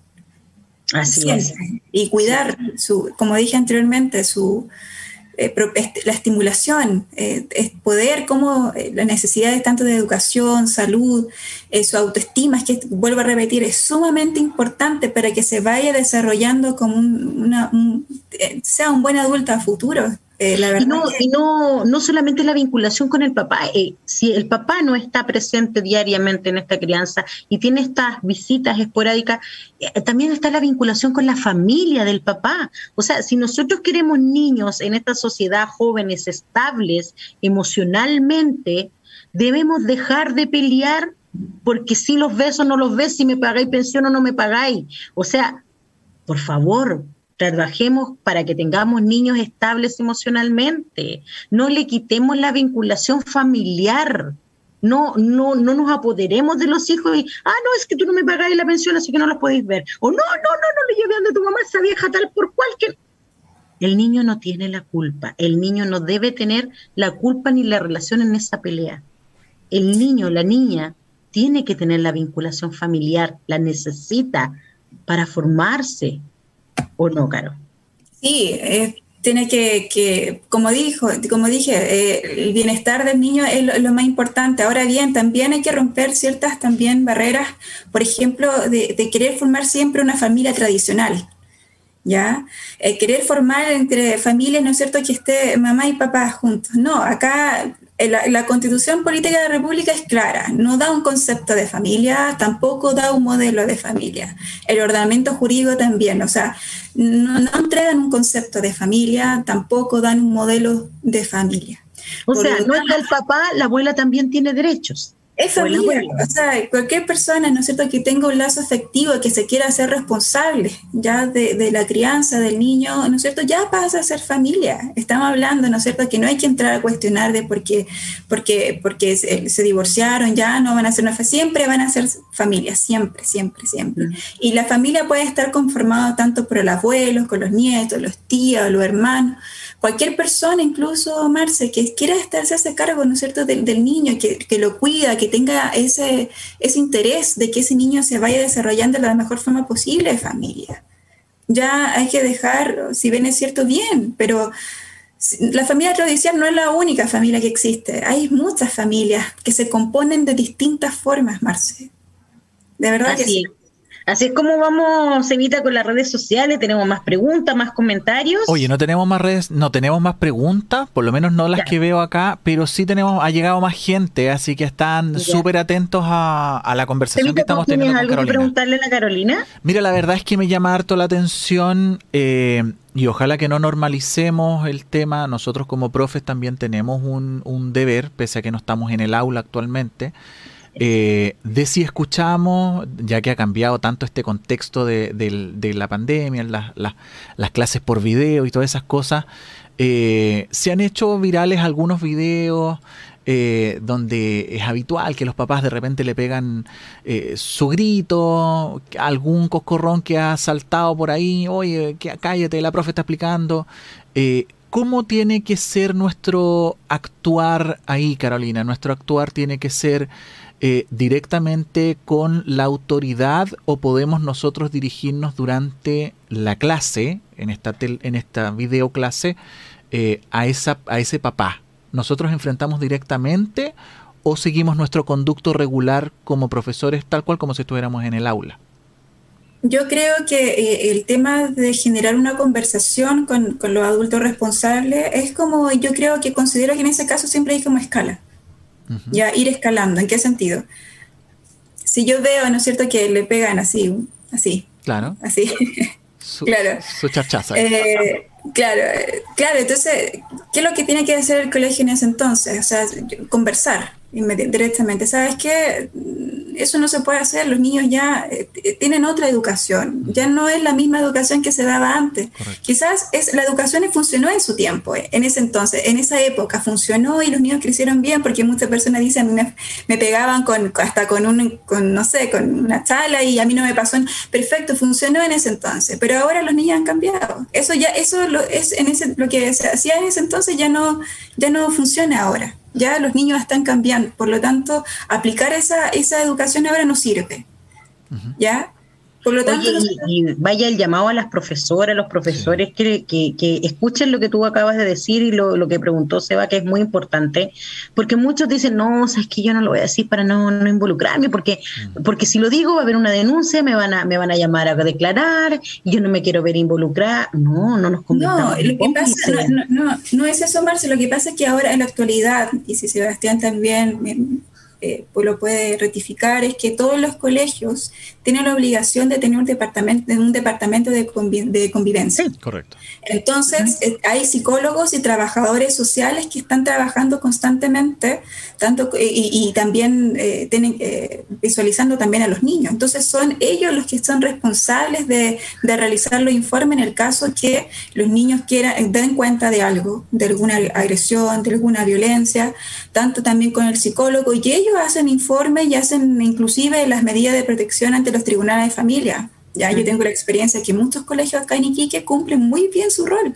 Speaker 1: Así es.
Speaker 3: Y cuidar, su, como dije anteriormente, su, eh, la estimulación, eh, poder, como eh, las necesidades tanto de educación, salud, su autoestima, es que vuelvo a repetir, es sumamente importante para que se vaya desarrollando como una, sea un buen adulto a futuro.
Speaker 1: Eh, y, no, y no, no solamente la vinculación con el papá, eh, si el papá no está presente diariamente en esta crianza y tiene estas visitas esporádicas, eh, también está la vinculación con la familia del papá. O sea, si nosotros queremos niños en esta sociedad jóvenes, estables emocionalmente, debemos dejar de pelear porque si los ves o no los ves, si me pagáis pensión o no me pagáis. O sea, por favor, trabajemos para que tengamos niños estables emocionalmente, no le quitemos la vinculación familiar. No, no, no nos apoderemos de los hijos y, ah, no, es que tú no me pagáis la pensión, así que no los podéis ver. O no, no, no, no le llevé a tu mamá esa vieja tal por cual El niño no tiene la culpa, el niño no debe tener la culpa ni la relación en esa pelea. El niño, la niña, tiene que tener la vinculación familiar, la necesita para formarse, ¿o no, Caro?
Speaker 3: Sí, tiene que, como, dijo, como dije, eh, el bienestar del niño es lo, más importante. Ahora bien, también hay que romper ciertas también barreras, por ejemplo, de, querer formar siempre una familia tradicional. ¿Ya? Eh, querer formar entre familias, ¿no es cierto?, que esté mamá y papá juntos. No, acá la, constitución política de la República es clara, no da un concepto de familia, tampoco da un modelo de familia. El ordenamiento jurídico también, o sea, no, no entregan un concepto de familia, tampoco dan un modelo de familia.
Speaker 1: O sea, no es que el papá, la abuela también tiene derechos.
Speaker 3: Es familia, o sea, cualquier persona, ¿no es cierto?, que tenga un lazo afectivo, que se quiera hacer responsable ya de, la crianza del niño, ¿no es cierto?, ya pasa a ser familia. Estamos hablando, ¿no es cierto?, que no hay que entrar a cuestionar de por qué, porque, porque se, divorciaron, ya no van a ser una familia, siempre van a ser familia, siempre, siempre, siempre. Mm. Y la familia puede estar conformada tanto por los abuelos, con los nietos, los tíos, los hermanos, cualquier persona, incluso Marce, que quiera estarse a ese cargo, ¿no es cierto?, del, niño, que, que, lo cuida, que tenga ese, ese interés de que ese niño se vaya desarrollando de la mejor forma posible de familia. Ya hay que dejar, si bien es cierto, bien, pero la familia tradicional no es la única familia que existe. Hay muchas familias que se componen de distintas formas, Marce. De verdad que sí.
Speaker 1: Así es como vamos, Evita, con las redes sociales. Tenemos más preguntas, más comentarios.
Speaker 2: Oye, no tenemos más redes, no tenemos más preguntas, por lo menos no las que veo acá, pero sí tenemos, ha llegado más gente, así que están súper atentos a, la conversación que estamos teniendo con Carolina.
Speaker 1: algo que preguntarle a la Carolina?
Speaker 2: Mira, la verdad es que me llama harto la atención eh, y ojalá que no normalicemos el tema. Nosotros como profes también tenemos un, un deber, pese a que no estamos en el aula actualmente eh, de si escuchamos, ya que ha cambiado tanto este contexto de, la pandemia, las clases por video y todas esas cosas, eh, se han hecho virales algunos videos eh, donde es habitual que los papás de repente le pegan su grito, algún coscorrón que ha saltado por ahí, oye, cállate, la profe está explicando. ¿Cómo tiene que ser nuestro actuar ahí, Carolina? Nuestro actuar tiene que ser eh, directamente con la autoridad o podemos nosotros dirigirnos durante la clase, en esta, en esta videoclase, eh, a, esa, a ese papá? ¿Nosotros enfrentamos directamente o seguimos nuestro conducto regular como profesores tal cual como si estuviéramos en el aula?
Speaker 3: Yo creo que eh, el tema de generar una conversación con, con, los adultos responsables es como, yo creo que considero que en ese caso siempre hay como escala ya ir escalando. ¿En qué sentido? Si yo veo, ¿no es cierto?, que le pegan así, así.
Speaker 2: Claro.
Speaker 3: Así. claro.
Speaker 2: Su chachaza.
Speaker 3: Eh, claro, claro. Entonces, ¿qué es lo que tiene que hacer el colegio en ese entonces? O sea, conversar directamente. ¿Sabes qué? eso no se puede hacer, los niños ya eh, tienen otra educación, ya no es la misma educación que se daba antes. Quizás es, la educación funcionó en su tiempo, eh, en ese entonces, en esa época funcionó y los niños crecieron bien porque muchas personas dicen, me, me pegaban con, hasta con un, con, no sé, con una chala y a mí no me pasó, perfecto, funcionó en ese entonces, pero ahora los niños han cambiado. Eso ya, eso lo, es en ese, lo que se hacía en ese entonces ya no, ya no funciona ahora ya los niños están cambiando, por lo tanto, aplicar esa, esa educación ahora no sirve. ¿Ya?
Speaker 1: Por lo tanto, y, vaya el llamado a las profesoras, a los profesores que, que, escuchen lo que tú acabas de decir y lo, lo, que preguntó Seba, que es muy importante, porque muchos dicen, no, es que yo no lo voy a decir para no, no involucrarme, porque, mm. porque si lo digo va a haber una denuncia, me van a, me van a llamar a declarar, y yo no me quiero ver involucrada. No, no nos.
Speaker 3: No, lo que pasa, no, no, no, es eso, Marce, lo que pasa es que ahora en la actualidad, y si Sebastián también eh, pues lo puede rectificar, es que todos los colegios tienen la obligación de tener un departamento, un departamento de, de convivencia.
Speaker 2: correcto.
Speaker 3: Entonces, eh, hay psicólogos y trabajadores sociales que están trabajando constantemente, tanto y, también eh, tienen, visualizando también a los niños. Entonces, son ellos los que son responsables de, de realizar los informes en el caso que los niños quieran, den cuenta de algo, de alguna agresión, de alguna violencia, tanto también con el psicólogo, y ellos hacen informes y hacen inclusive las medidas de protección ante los tribunales de familia. Ya yo tengo la experiencia que muchos colegios acá en Iquique cumplen muy bien su rol.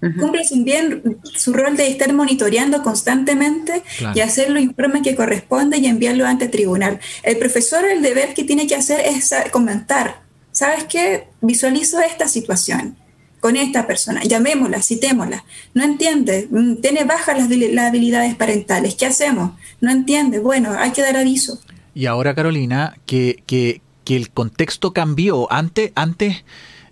Speaker 3: Cumplen bien su rol de estar monitoreando constantemente y hacer los informes que corresponden y enviarlo ante el tribunal. El profesor el deber que tiene que hacer es comentar, ¿sabes qué? Visualizo esta situación con esta persona, llamémosla, citémosla. No entiende, mm, tiene bajas las, habilidades parentales, ¿qué hacemos? No entiende, bueno, hay que dar aviso.
Speaker 2: Y ahora, Carolina, que, que, que el contexto cambió. Antes, antes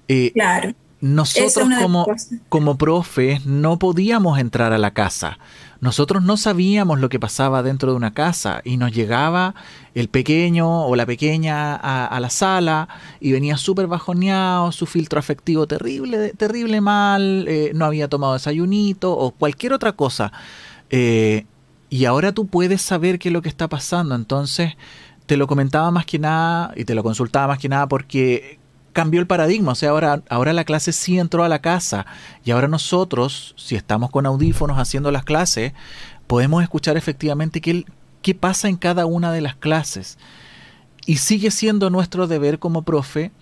Speaker 3: eh, claro.
Speaker 2: nosotros como, como profes no podíamos entrar a la casa. Nosotros no sabíamos lo que pasaba dentro de una casa y nos llegaba el pequeño o la pequeña a, la sala y venía súper bajoneado, su filtro afectivo terrible, terrible mal, eh, no había tomado desayunito o cualquier otra cosa. Eh, y ahora tú puedes saber qué es lo que está pasando. Entonces, te lo comentaba más que nada y te lo consultaba más que nada porque cambió el paradigma, o sea, ahora, ahora la clase sí entró a la casa y ahora nosotros, si estamos con audífonos haciendo las clases, podemos escuchar efectivamente qué, qué pasa en cada una de las clases. Y sigue siendo nuestro deber como profe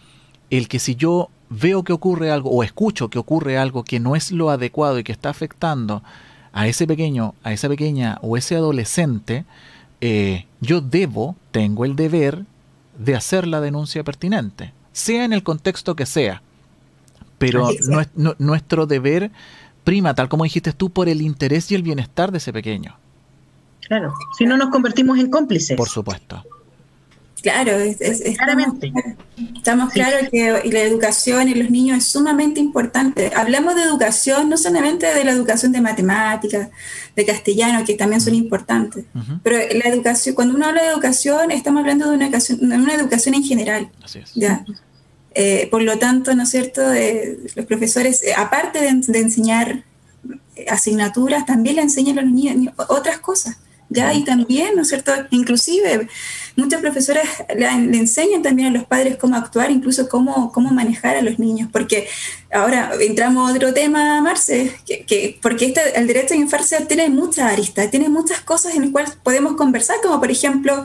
Speaker 2: el que si yo veo que ocurre algo o escucho que ocurre algo que no es lo adecuado y que está afectando a ese pequeño, a esa pequeña o ese adolescente, eh, yo debo, tengo el deber de hacer la denuncia pertinente sea en el contexto que sea. Pero nuestro deber prima, tal como dijiste tú, por el interés y el bienestar de ese pequeño.
Speaker 1: Claro, si no nos convertimos en cómplices.
Speaker 2: Por supuesto.
Speaker 3: Claro, es, claramente. Estamos, claros que la educación en los niños es sumamente importante. Hablamos de educación, no solamente de la educación de matemáticas, de castellano, que también son importantes, pero la educación, cuando uno habla de educación, estamos hablando de una educación, de una educación en general. Así es. ¿ya? Eh, por lo tanto, ¿no es cierto? Eh, los profesores, eh, aparte de, enseñar asignaturas, también le enseñan a los niños otras cosas. ¿Ya? Y también, ¿no es cierto? Inclusive, muchos profesores le, enseñan también a los padres cómo actuar, incluso cómo, cómo manejar a los niños, porque ahora entramos a otro tema, Marce, que, porque este, el derecho a infancia tiene muchas aristas, tiene muchas cosas en las cuales podemos conversar, como por ejemplo,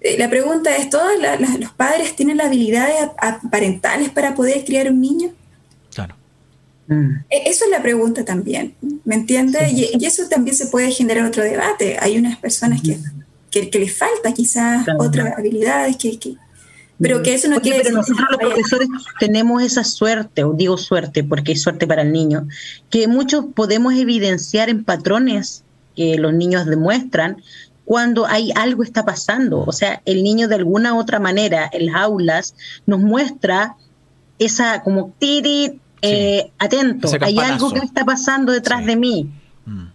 Speaker 3: eh, la pregunta es, ¿todos los padres tienen las habilidades parentales para poder criar un niño? Mm. E, eso es la pregunta también, ¿me entiendes? Y, eso también se puede generar otro debate. Hay unas personas que, que, les falta quizás otras habilidades que, pero que eso no quiere
Speaker 1: decir nosotros los profesores tenemos esa suerte, o digo suerte porque es suerte para el niño, que muchos podemos evidenciar en patrones que los niños demuestran cuando hay algo está pasando. O sea, el niño de alguna otra manera en las aulas nos muestra esa como tiri eh, atento, hay algo que está pasando detrás de mí. Mm.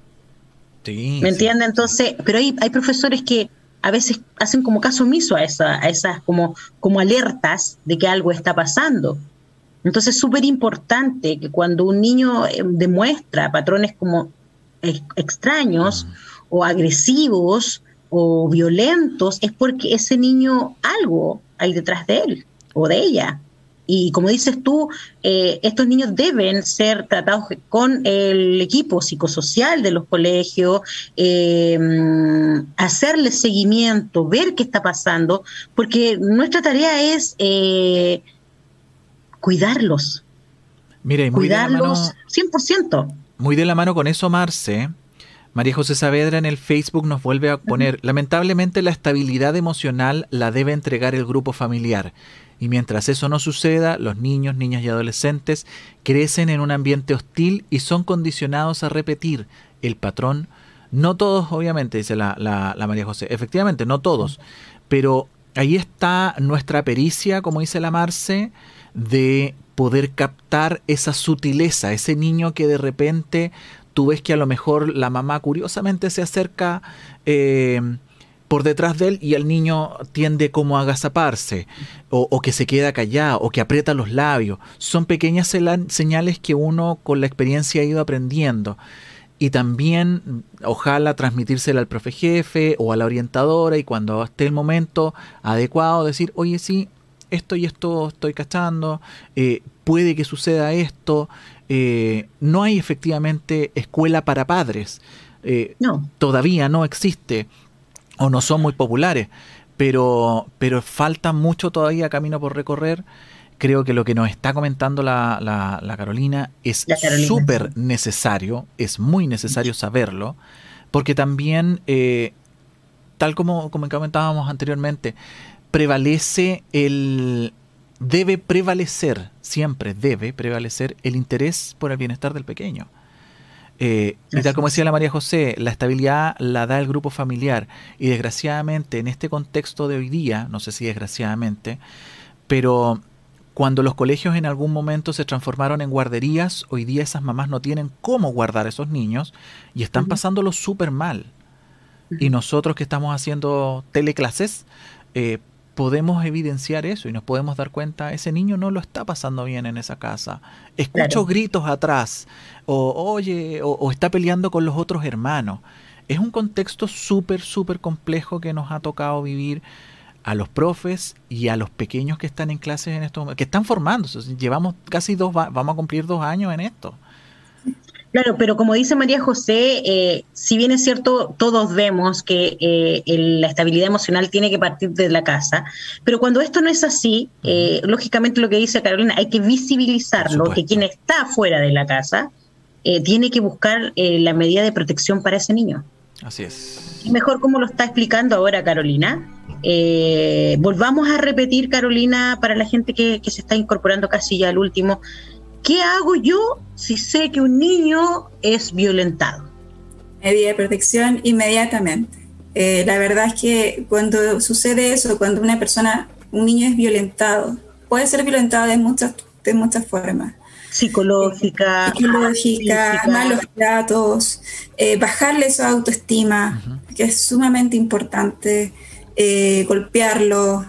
Speaker 1: ¿Me entiende? Entonces, pero hay, hay profesores que a veces hacen como caso omiso a, esa, a esas como, como alertas de que algo está pasando. Entonces es súper importante que cuando un niño eh, demuestra patrones como extraños mm. o agresivos o violentos, es porque ese niño algo hay detrás de él o de ella. Y como dices tú, eh, estos niños deben ser tratados con el equipo psicosocial de los colegios, eh, hacerles seguimiento, ver qué está pasando, porque nuestra tarea es eh, cuidarlos.
Speaker 2: Mira, y muy
Speaker 1: cuidarlos de la mano, 100%.
Speaker 2: Muy de la mano con eso, Marce. María José Saavedra en el Facebook nos vuelve a poner, lamentablemente la estabilidad emocional la debe entregar el grupo familiar. Y mientras eso no suceda, los niños, niñas y adolescentes crecen en un ambiente hostil y son condicionados a repetir el patrón. No todos, obviamente, dice la, la, María José. Efectivamente, no todos. Pero ahí está nuestra pericia, como dice la Marce, de poder captar esa sutileza, ese niño que de repente tú ves que a lo mejor la mamá curiosamente se acerca eh, por detrás de él y el niño tiende como a agazaparse, o, o, que se queda callado, o que aprieta los labios. Son pequeñas señales que uno con la experiencia ha ido aprendiendo. Y también, ojalá transmitírsela al profe jefe o a la orientadora y cuando esté el momento adecuado decir, oye, sí, esto y esto estoy cachando, eh, puede que suceda esto. Eh, no hay efectivamente escuela para padres. Eh, no. Todavía no existe o no son muy populares, pero, pero falta mucho todavía camino por recorrer. Creo que lo que nos está comentando la, la, Carolina es súper necesario, es muy necesario saberlo, porque también, eh, tal como, como comentábamos anteriormente, prevalece el... Debe prevalecer, siempre debe prevalecer el interés por el bienestar del pequeño. Eh, y tal como decía la María José, la estabilidad la da el grupo familiar. Y desgraciadamente, en este contexto de hoy día, no sé si desgraciadamente, pero cuando los colegios en algún momento se transformaron en guarderías, hoy día esas mamás no tienen cómo guardar a esos niños y están pasándolo súper mal. Y nosotros que estamos haciendo teleclases, eh, podemos evidenciar eso y nos podemos dar cuenta, ese niño no lo está pasando bien en esa casa. Escucho gritos atrás, o oye, o, está peleando con los otros hermanos. Es un contexto súper, súper complejo que nos ha tocado vivir a los profes y a los pequeños que están en clases en estos momentos, que están formándose. Llevamos casi dos, vamos a cumplir dos años en esto.
Speaker 1: Claro, pero como dice María José, eh, si bien es cierto, todos vemos que eh, la estabilidad emocional tiene que partir de la casa, pero cuando esto no es así, eh, lógicamente lo que dice Carolina, hay que visibilizarlo, que quien está fuera de la casa tiene que buscar la medida de protección para ese niño.
Speaker 2: Así es.
Speaker 1: Y mejor como lo está explicando ahora Carolina. volvamos a repetir, Carolina, para la gente que, que se está incorporando casi ya al último, ¿Qué hago yo si sé que un niño es violentado?
Speaker 3: Medida de protección inmediatamente. Eh, la verdad es que cuando sucede eso, cuando una persona, un niño es violentado, puede ser violentado de muchas, de muchas formas.
Speaker 1: Psicológica,
Speaker 3: psicológica, malos tratos, eh, bajarle su autoestima, que es sumamente importante, eh, golpearlo,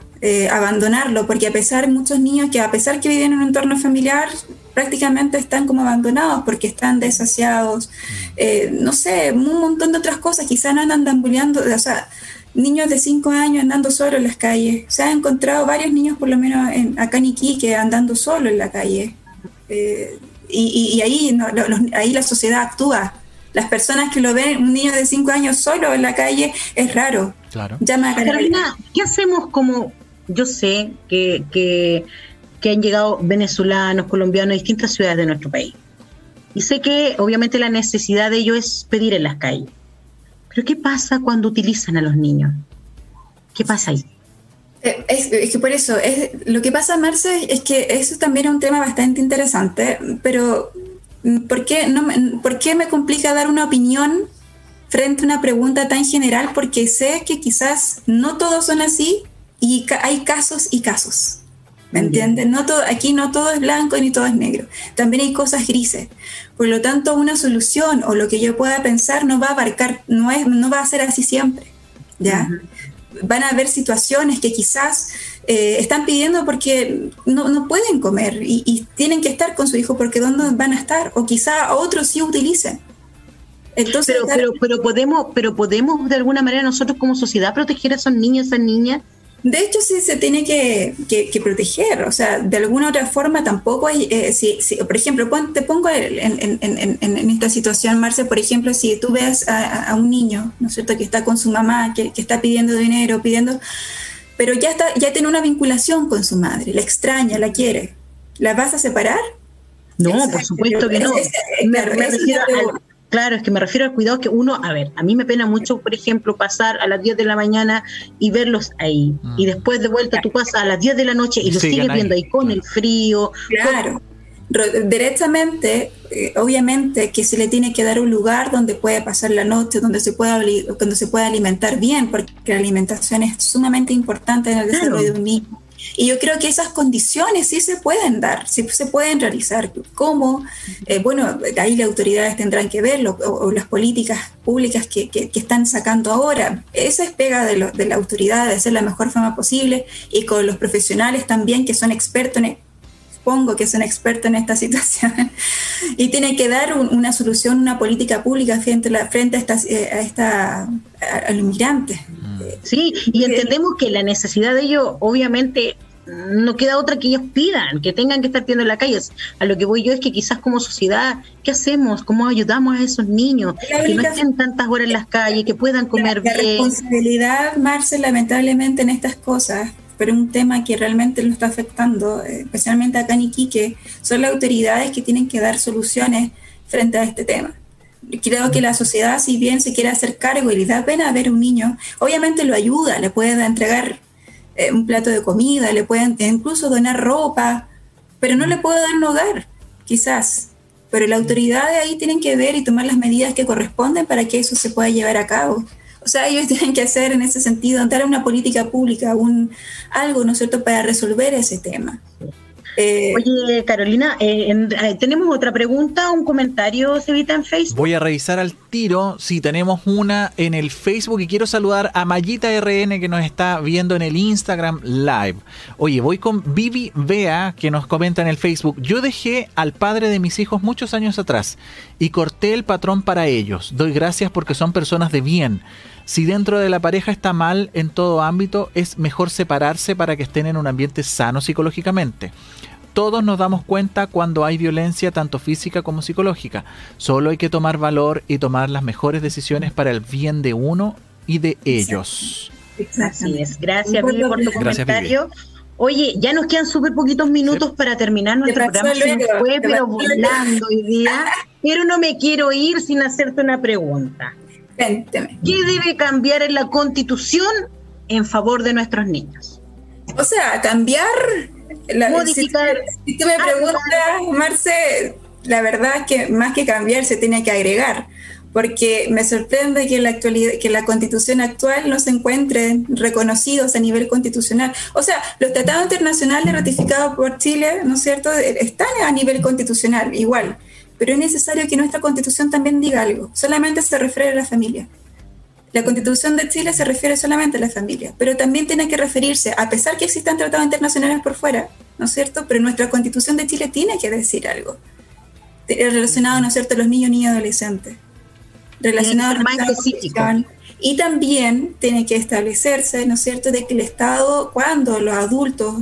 Speaker 3: abandonarlo, porque a pesar de muchos niños que a pesar que viven en un entorno familiar, prácticamente están como abandonados porque están desasiados, eh, no sé, un montón de otras cosas, quizás no andan ambuleando, o sea, niños de 5 años andando solo en las calles. Se han encontrado varios niños, por lo menos en, acá en Iquique, andando solo en la calle. Eh, y, ahí, ahí la sociedad actúa. Las personas que lo ven, un niño de 5 años solo en la calle, es raro.
Speaker 2: Claro.
Speaker 1: Llama a Carolina, ¿qué hacemos como, yo sé que, que han llegado venezolanos, colombianos a distintas ciudades de nuestro país. Y sé que obviamente la necesidad de ello es pedir en las calles. Pero ¿qué pasa cuando utilizan a los niños? ¿Qué pasa ahí?
Speaker 3: Eh, es, que por eso, es, lo que pasa, Marce, es que eso también es un tema bastante interesante, pero mm, ¿por qué, no ¿por qué me complica dar una opinión frente a una pregunta tan general? Porque sé que quizás no todos son así y hay casos y casos. ¿Me entiendes? No todo, aquí no todo es blanco ni todo es negro. También hay cosas grises. Por lo tanto, una solución o lo que yo pueda pensar no va a abarcar, no, es, no va a ser así siempre. ¿ya? Van a haber situaciones que quizás eh, están pidiendo porque no, no pueden comer y, y, tienen que estar con su hijo porque ¿dónde van a estar? O quizá otros sí utilicen.
Speaker 1: Entonces, pero, pero, pero, podemos, pero podemos de alguna manera nosotros como sociedad proteger a esos niños, esas niñas
Speaker 3: de hecho, sí se tiene que, proteger, o sea, de alguna otra forma tampoco hay, eh, si, por ejemplo, te pongo en, esta situación, Marce, por ejemplo, si tú ves a, un niño, ¿no es cierto?, que está con su mamá, que, está pidiendo dinero, pidiendo, pero ya, está, ya tiene una vinculación con su madre, la extraña, la quiere, ¿la vas a separar?
Speaker 1: No, por supuesto que no. Claro, es que me refiero al cuidado que uno, a ver, a mí me pena mucho, por ejemplo, pasar a las 10 de la mañana y verlos ahí. Mm. Y después de vuelta tú pasas a las 10 de la noche y los sigues viendo ahí con el frío.
Speaker 3: Claro. Directamente, eh, obviamente que se le tiene que dar un lugar donde pueda pasar la noche, donde se pueda, donde se pueda alimentar bien, porque la alimentación es sumamente importante en el desarrollo de un niño. Y yo creo que esas condiciones sí se pueden dar, sí se pueden realizar. ¿Cómo? Eh, bueno, ahí las autoridades tendrán que verlo, o, las políticas públicas que, que, están sacando ahora. Eso es pega de, de la autoridad, de hacer la mejor forma posible, y con los profesionales también que son expertos en supongo que son expertos en esta situación, y tienen que dar una solución, una política pública frente a, frente a, estas, eh, a, esta, a, los migrantes.
Speaker 1: Sí, y entendemos que la necesidad de ellos, obviamente, no queda otra que ellos pidan, que tengan que estar viendo en la calle. A lo que voy yo es que quizás como sociedad, ¿qué hacemos? ¿Cómo ayudamos a esos niños que no estén tantas horas en las calles, que puedan comer
Speaker 3: bien? La responsabilidad, Marce, lamentablemente en estas cosas pero un tema que realmente lo está afectando, eh, especialmente acá en Iquique, son las autoridades que tienen que dar soluciones frente a este tema. Creo que la sociedad, si bien se quiere hacer cargo y le da pena ver un niño, obviamente lo ayuda, le puede entregar eh, un plato de comida, le pueden incluso donar ropa, pero no le puede dar un hogar, quizás. Pero la autoridad de ahí tienen que ver y tomar las medidas que corresponden para que eso se pueda llevar a cabo. O sea, ellos tienen que hacer en ese sentido, dar una política pública, un, algo, ¿no es cierto?, para resolver ese tema.
Speaker 1: Eh, Oye, Carolina, eh, eh, tenemos otra pregunta, un comentario, Cevita, en Facebook.
Speaker 2: Voy a revisar al tiro si tenemos una en el Facebook y quiero saludar a Mayita RN que nos está viendo en el Instagram Live. Oye, voy con Vivi Bea que nos comenta en el Facebook. Yo dejé al padre de mis hijos muchos años atrás y corté el patrón para ellos. Doy gracias porque son personas de bien. Si dentro de la pareja está mal en todo ámbito, es mejor separarse para que estén en un ambiente sano psicológicamente. Todos nos damos cuenta cuando hay violencia tanto física como psicológica. Solo hay que tomar valor y tomar las mejores decisiones para el bien de uno y de ellos.
Speaker 1: Así es. Gracias, Vivi, por tu comentario. Oye, ya nos quedan súper poquitos minutos para terminar nuestro programa. Se fue, pero volando hoy día. Pero no me quiero ir sin hacerte una pregunta. ¿Qué debe cambiar en la constitución en favor de nuestros niños?
Speaker 3: O sea, cambiar, la, modificar. Si, tú me preguntas, Marce, la verdad es que más que cambiar se tiene que agregar, porque me sorprende que la actualidad, que la constitución actual no se encuentre reconocidos a nivel constitucional. O sea, los tratados internacionales ratificados por Chile, ¿no es cierto?, están a nivel constitucional, igual pero es necesario que nuestra constitución también diga algo. Solamente se refiere a la familia. La constitución de Chile se refiere solamente a la familia, pero también tiene que referirse, a pesar que existan tratados internacionales por fuera, ¿no es cierto? Pero nuestra constitución de Chile tiene que decir algo relacionado, ¿no es cierto?, a los niños, y adolescentes. Relacionado a los y también tiene que establecerse, ¿no es cierto?, de que el Estado, cuando los adultos,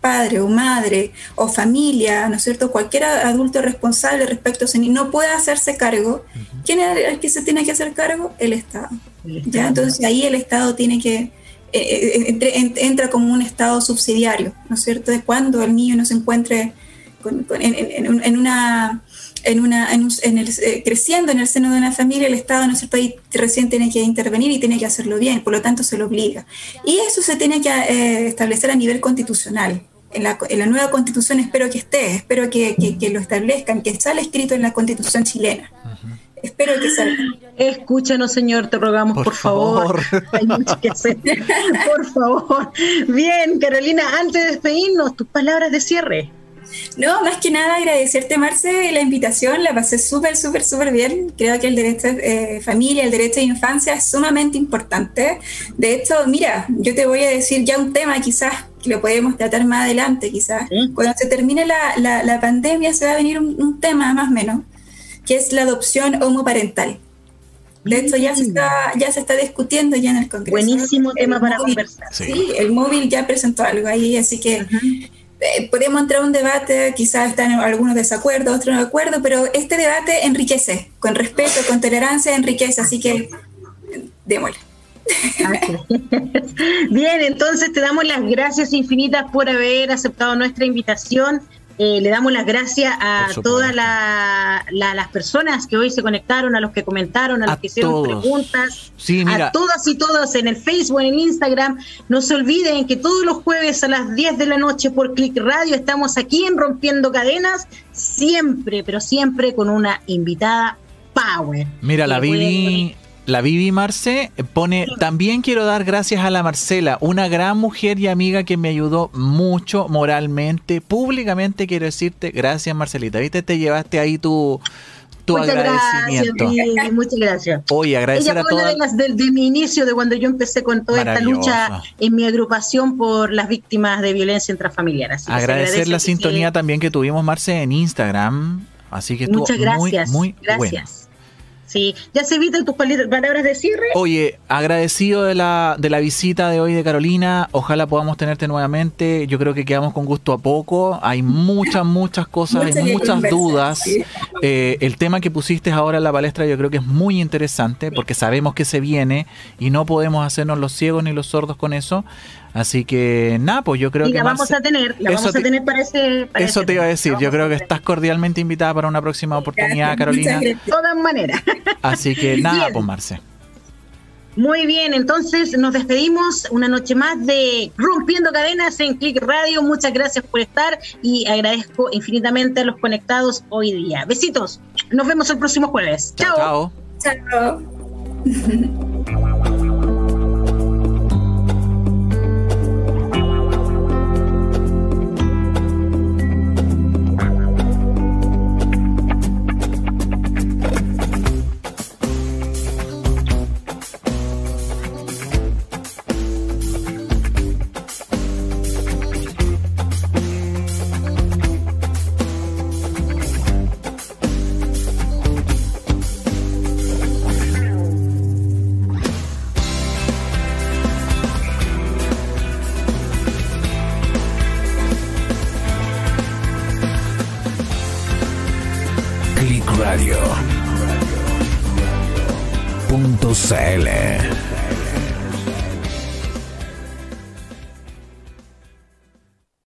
Speaker 3: padre o madre o familia, ¿no es cierto?, cualquier adulto responsable respecto a ese niño no puede hacerse cargo, ¿quién es el que se tiene que hacer cargo? El Estado. ¿ya? Entonces ahí el Estado tiene que, eh, eh, entra como un Estado subsidiario, ¿no es cierto?, de cuando el niño no se encuentre en una en una, en, el, eh, creciendo en el seno de una familia, el Estado, ¿no es cierto?, ahí recién tiene que intervenir y tiene que hacerlo bien, por lo tanto se lo obliga. Y eso se tiene que eh, establecer a nivel constitucional. En la, en la, nueva constitución espero que esté, espero que, que, lo establezcan, que sale escrito en la constitución chilena. Espero que salga.
Speaker 1: Escúchanos, señor, te rogamos, por, favor. Hay mucho que hacer. por favor. Bien, Carolina, antes de despedirnos, tus palabras de cierre.
Speaker 3: No, más que nada agradecerte, Marce, la invitación. La pasé súper, súper, súper bien. Creo que el derecho de eh, familia, el derecho de infancia es sumamente importante. De hecho, mira, yo te voy a decir ya un tema quizás que lo podemos tratar más adelante, quizás. Cuando se termine la, la, pandemia se va a venir un, tema más o menos, que es la adopción homoparental. De hecho, ya se, está, ya se está discutiendo ya en el Congreso.
Speaker 1: Buenísimo tema para conversar.
Speaker 3: Sí. el móvil ya presentó algo ahí, así que eh, podemos entrar a un debate, quizás están algunos desacuerdos, otros de acuerdo, pero este debate enriquece, con respeto, con tolerancia, enriquece, así que démosle.
Speaker 1: Bien, entonces te damos las gracias infinitas por haber aceptado nuestra invitación eh, le damos las gracias a todas las personas que hoy se conectaron, a los que comentaron, a, los que hicieron preguntas, a todas y todos en el Facebook, en el Instagram. No se olviden que todos los jueves a las 10 de la noche por Click Radio estamos aquí en Rompiendo Cadenas, siempre, pero siempre con una invitada Power.
Speaker 2: Mira, la Vivi la Vivi Marce pone, también quiero dar gracias a la Marcela, una gran mujer y amiga que me ayudó mucho moralmente, públicamente quiero decirte, gracias Marcelita, viste, te llevaste ahí tu, tu
Speaker 1: muchas
Speaker 2: agradecimiento.
Speaker 1: Gracias, muchas gracias.
Speaker 2: Oye, agradecer
Speaker 1: Ella
Speaker 2: a todas.
Speaker 1: de las del- de, mi inicio, de cuando yo empecé con toda esta lucha en mi agrupación por las víctimas de violencia intrafamiliar. Así
Speaker 2: Agradecer
Speaker 1: agradece
Speaker 2: la sintonía
Speaker 1: sí.
Speaker 2: también que tuvimos, Marce, en Instagram. Así que estuvo
Speaker 1: Muchas gracias.
Speaker 2: muy, muy
Speaker 1: gracias.
Speaker 2: bueno.
Speaker 1: Sí, ya se evitan tus palabras de cierre.
Speaker 2: Oye, agradecido de la, de la visita de hoy de Carolina. Ojalá podamos tenerte nuevamente. Yo creo que quedamos con gusto a poco. Hay muchas, muchas cosas,
Speaker 3: Mucho
Speaker 2: hay muchas dudas.
Speaker 3: sí.
Speaker 2: Eh, el tema que pusiste ahora en la palestra yo creo que es muy interesante porque sabemos que se viene y no podemos hacernos los ciegos ni los sordos con eso. Así que nada, pues yo creo
Speaker 1: y
Speaker 2: que...
Speaker 1: la vamos a tener, la vamos
Speaker 2: te-
Speaker 1: a tener para ese. para
Speaker 2: Eso
Speaker 1: ese
Speaker 2: te iba a decir. Yo creo que estás cordialmente invitada para una próxima oportunidad,
Speaker 3: Gracias,
Speaker 2: Carolina.
Speaker 1: De todas maneras.
Speaker 2: Así que nada, pues Marce.
Speaker 1: Muy bien, entonces nos despedimos una noche más de Rompiendo Cadenas en Click Radio. Muchas gracias por estar y agradezco infinitamente a los conectados hoy día. Besitos. Nos vemos el próximo jueves.
Speaker 2: Chao, chao.
Speaker 3: Chao.
Speaker 4: Click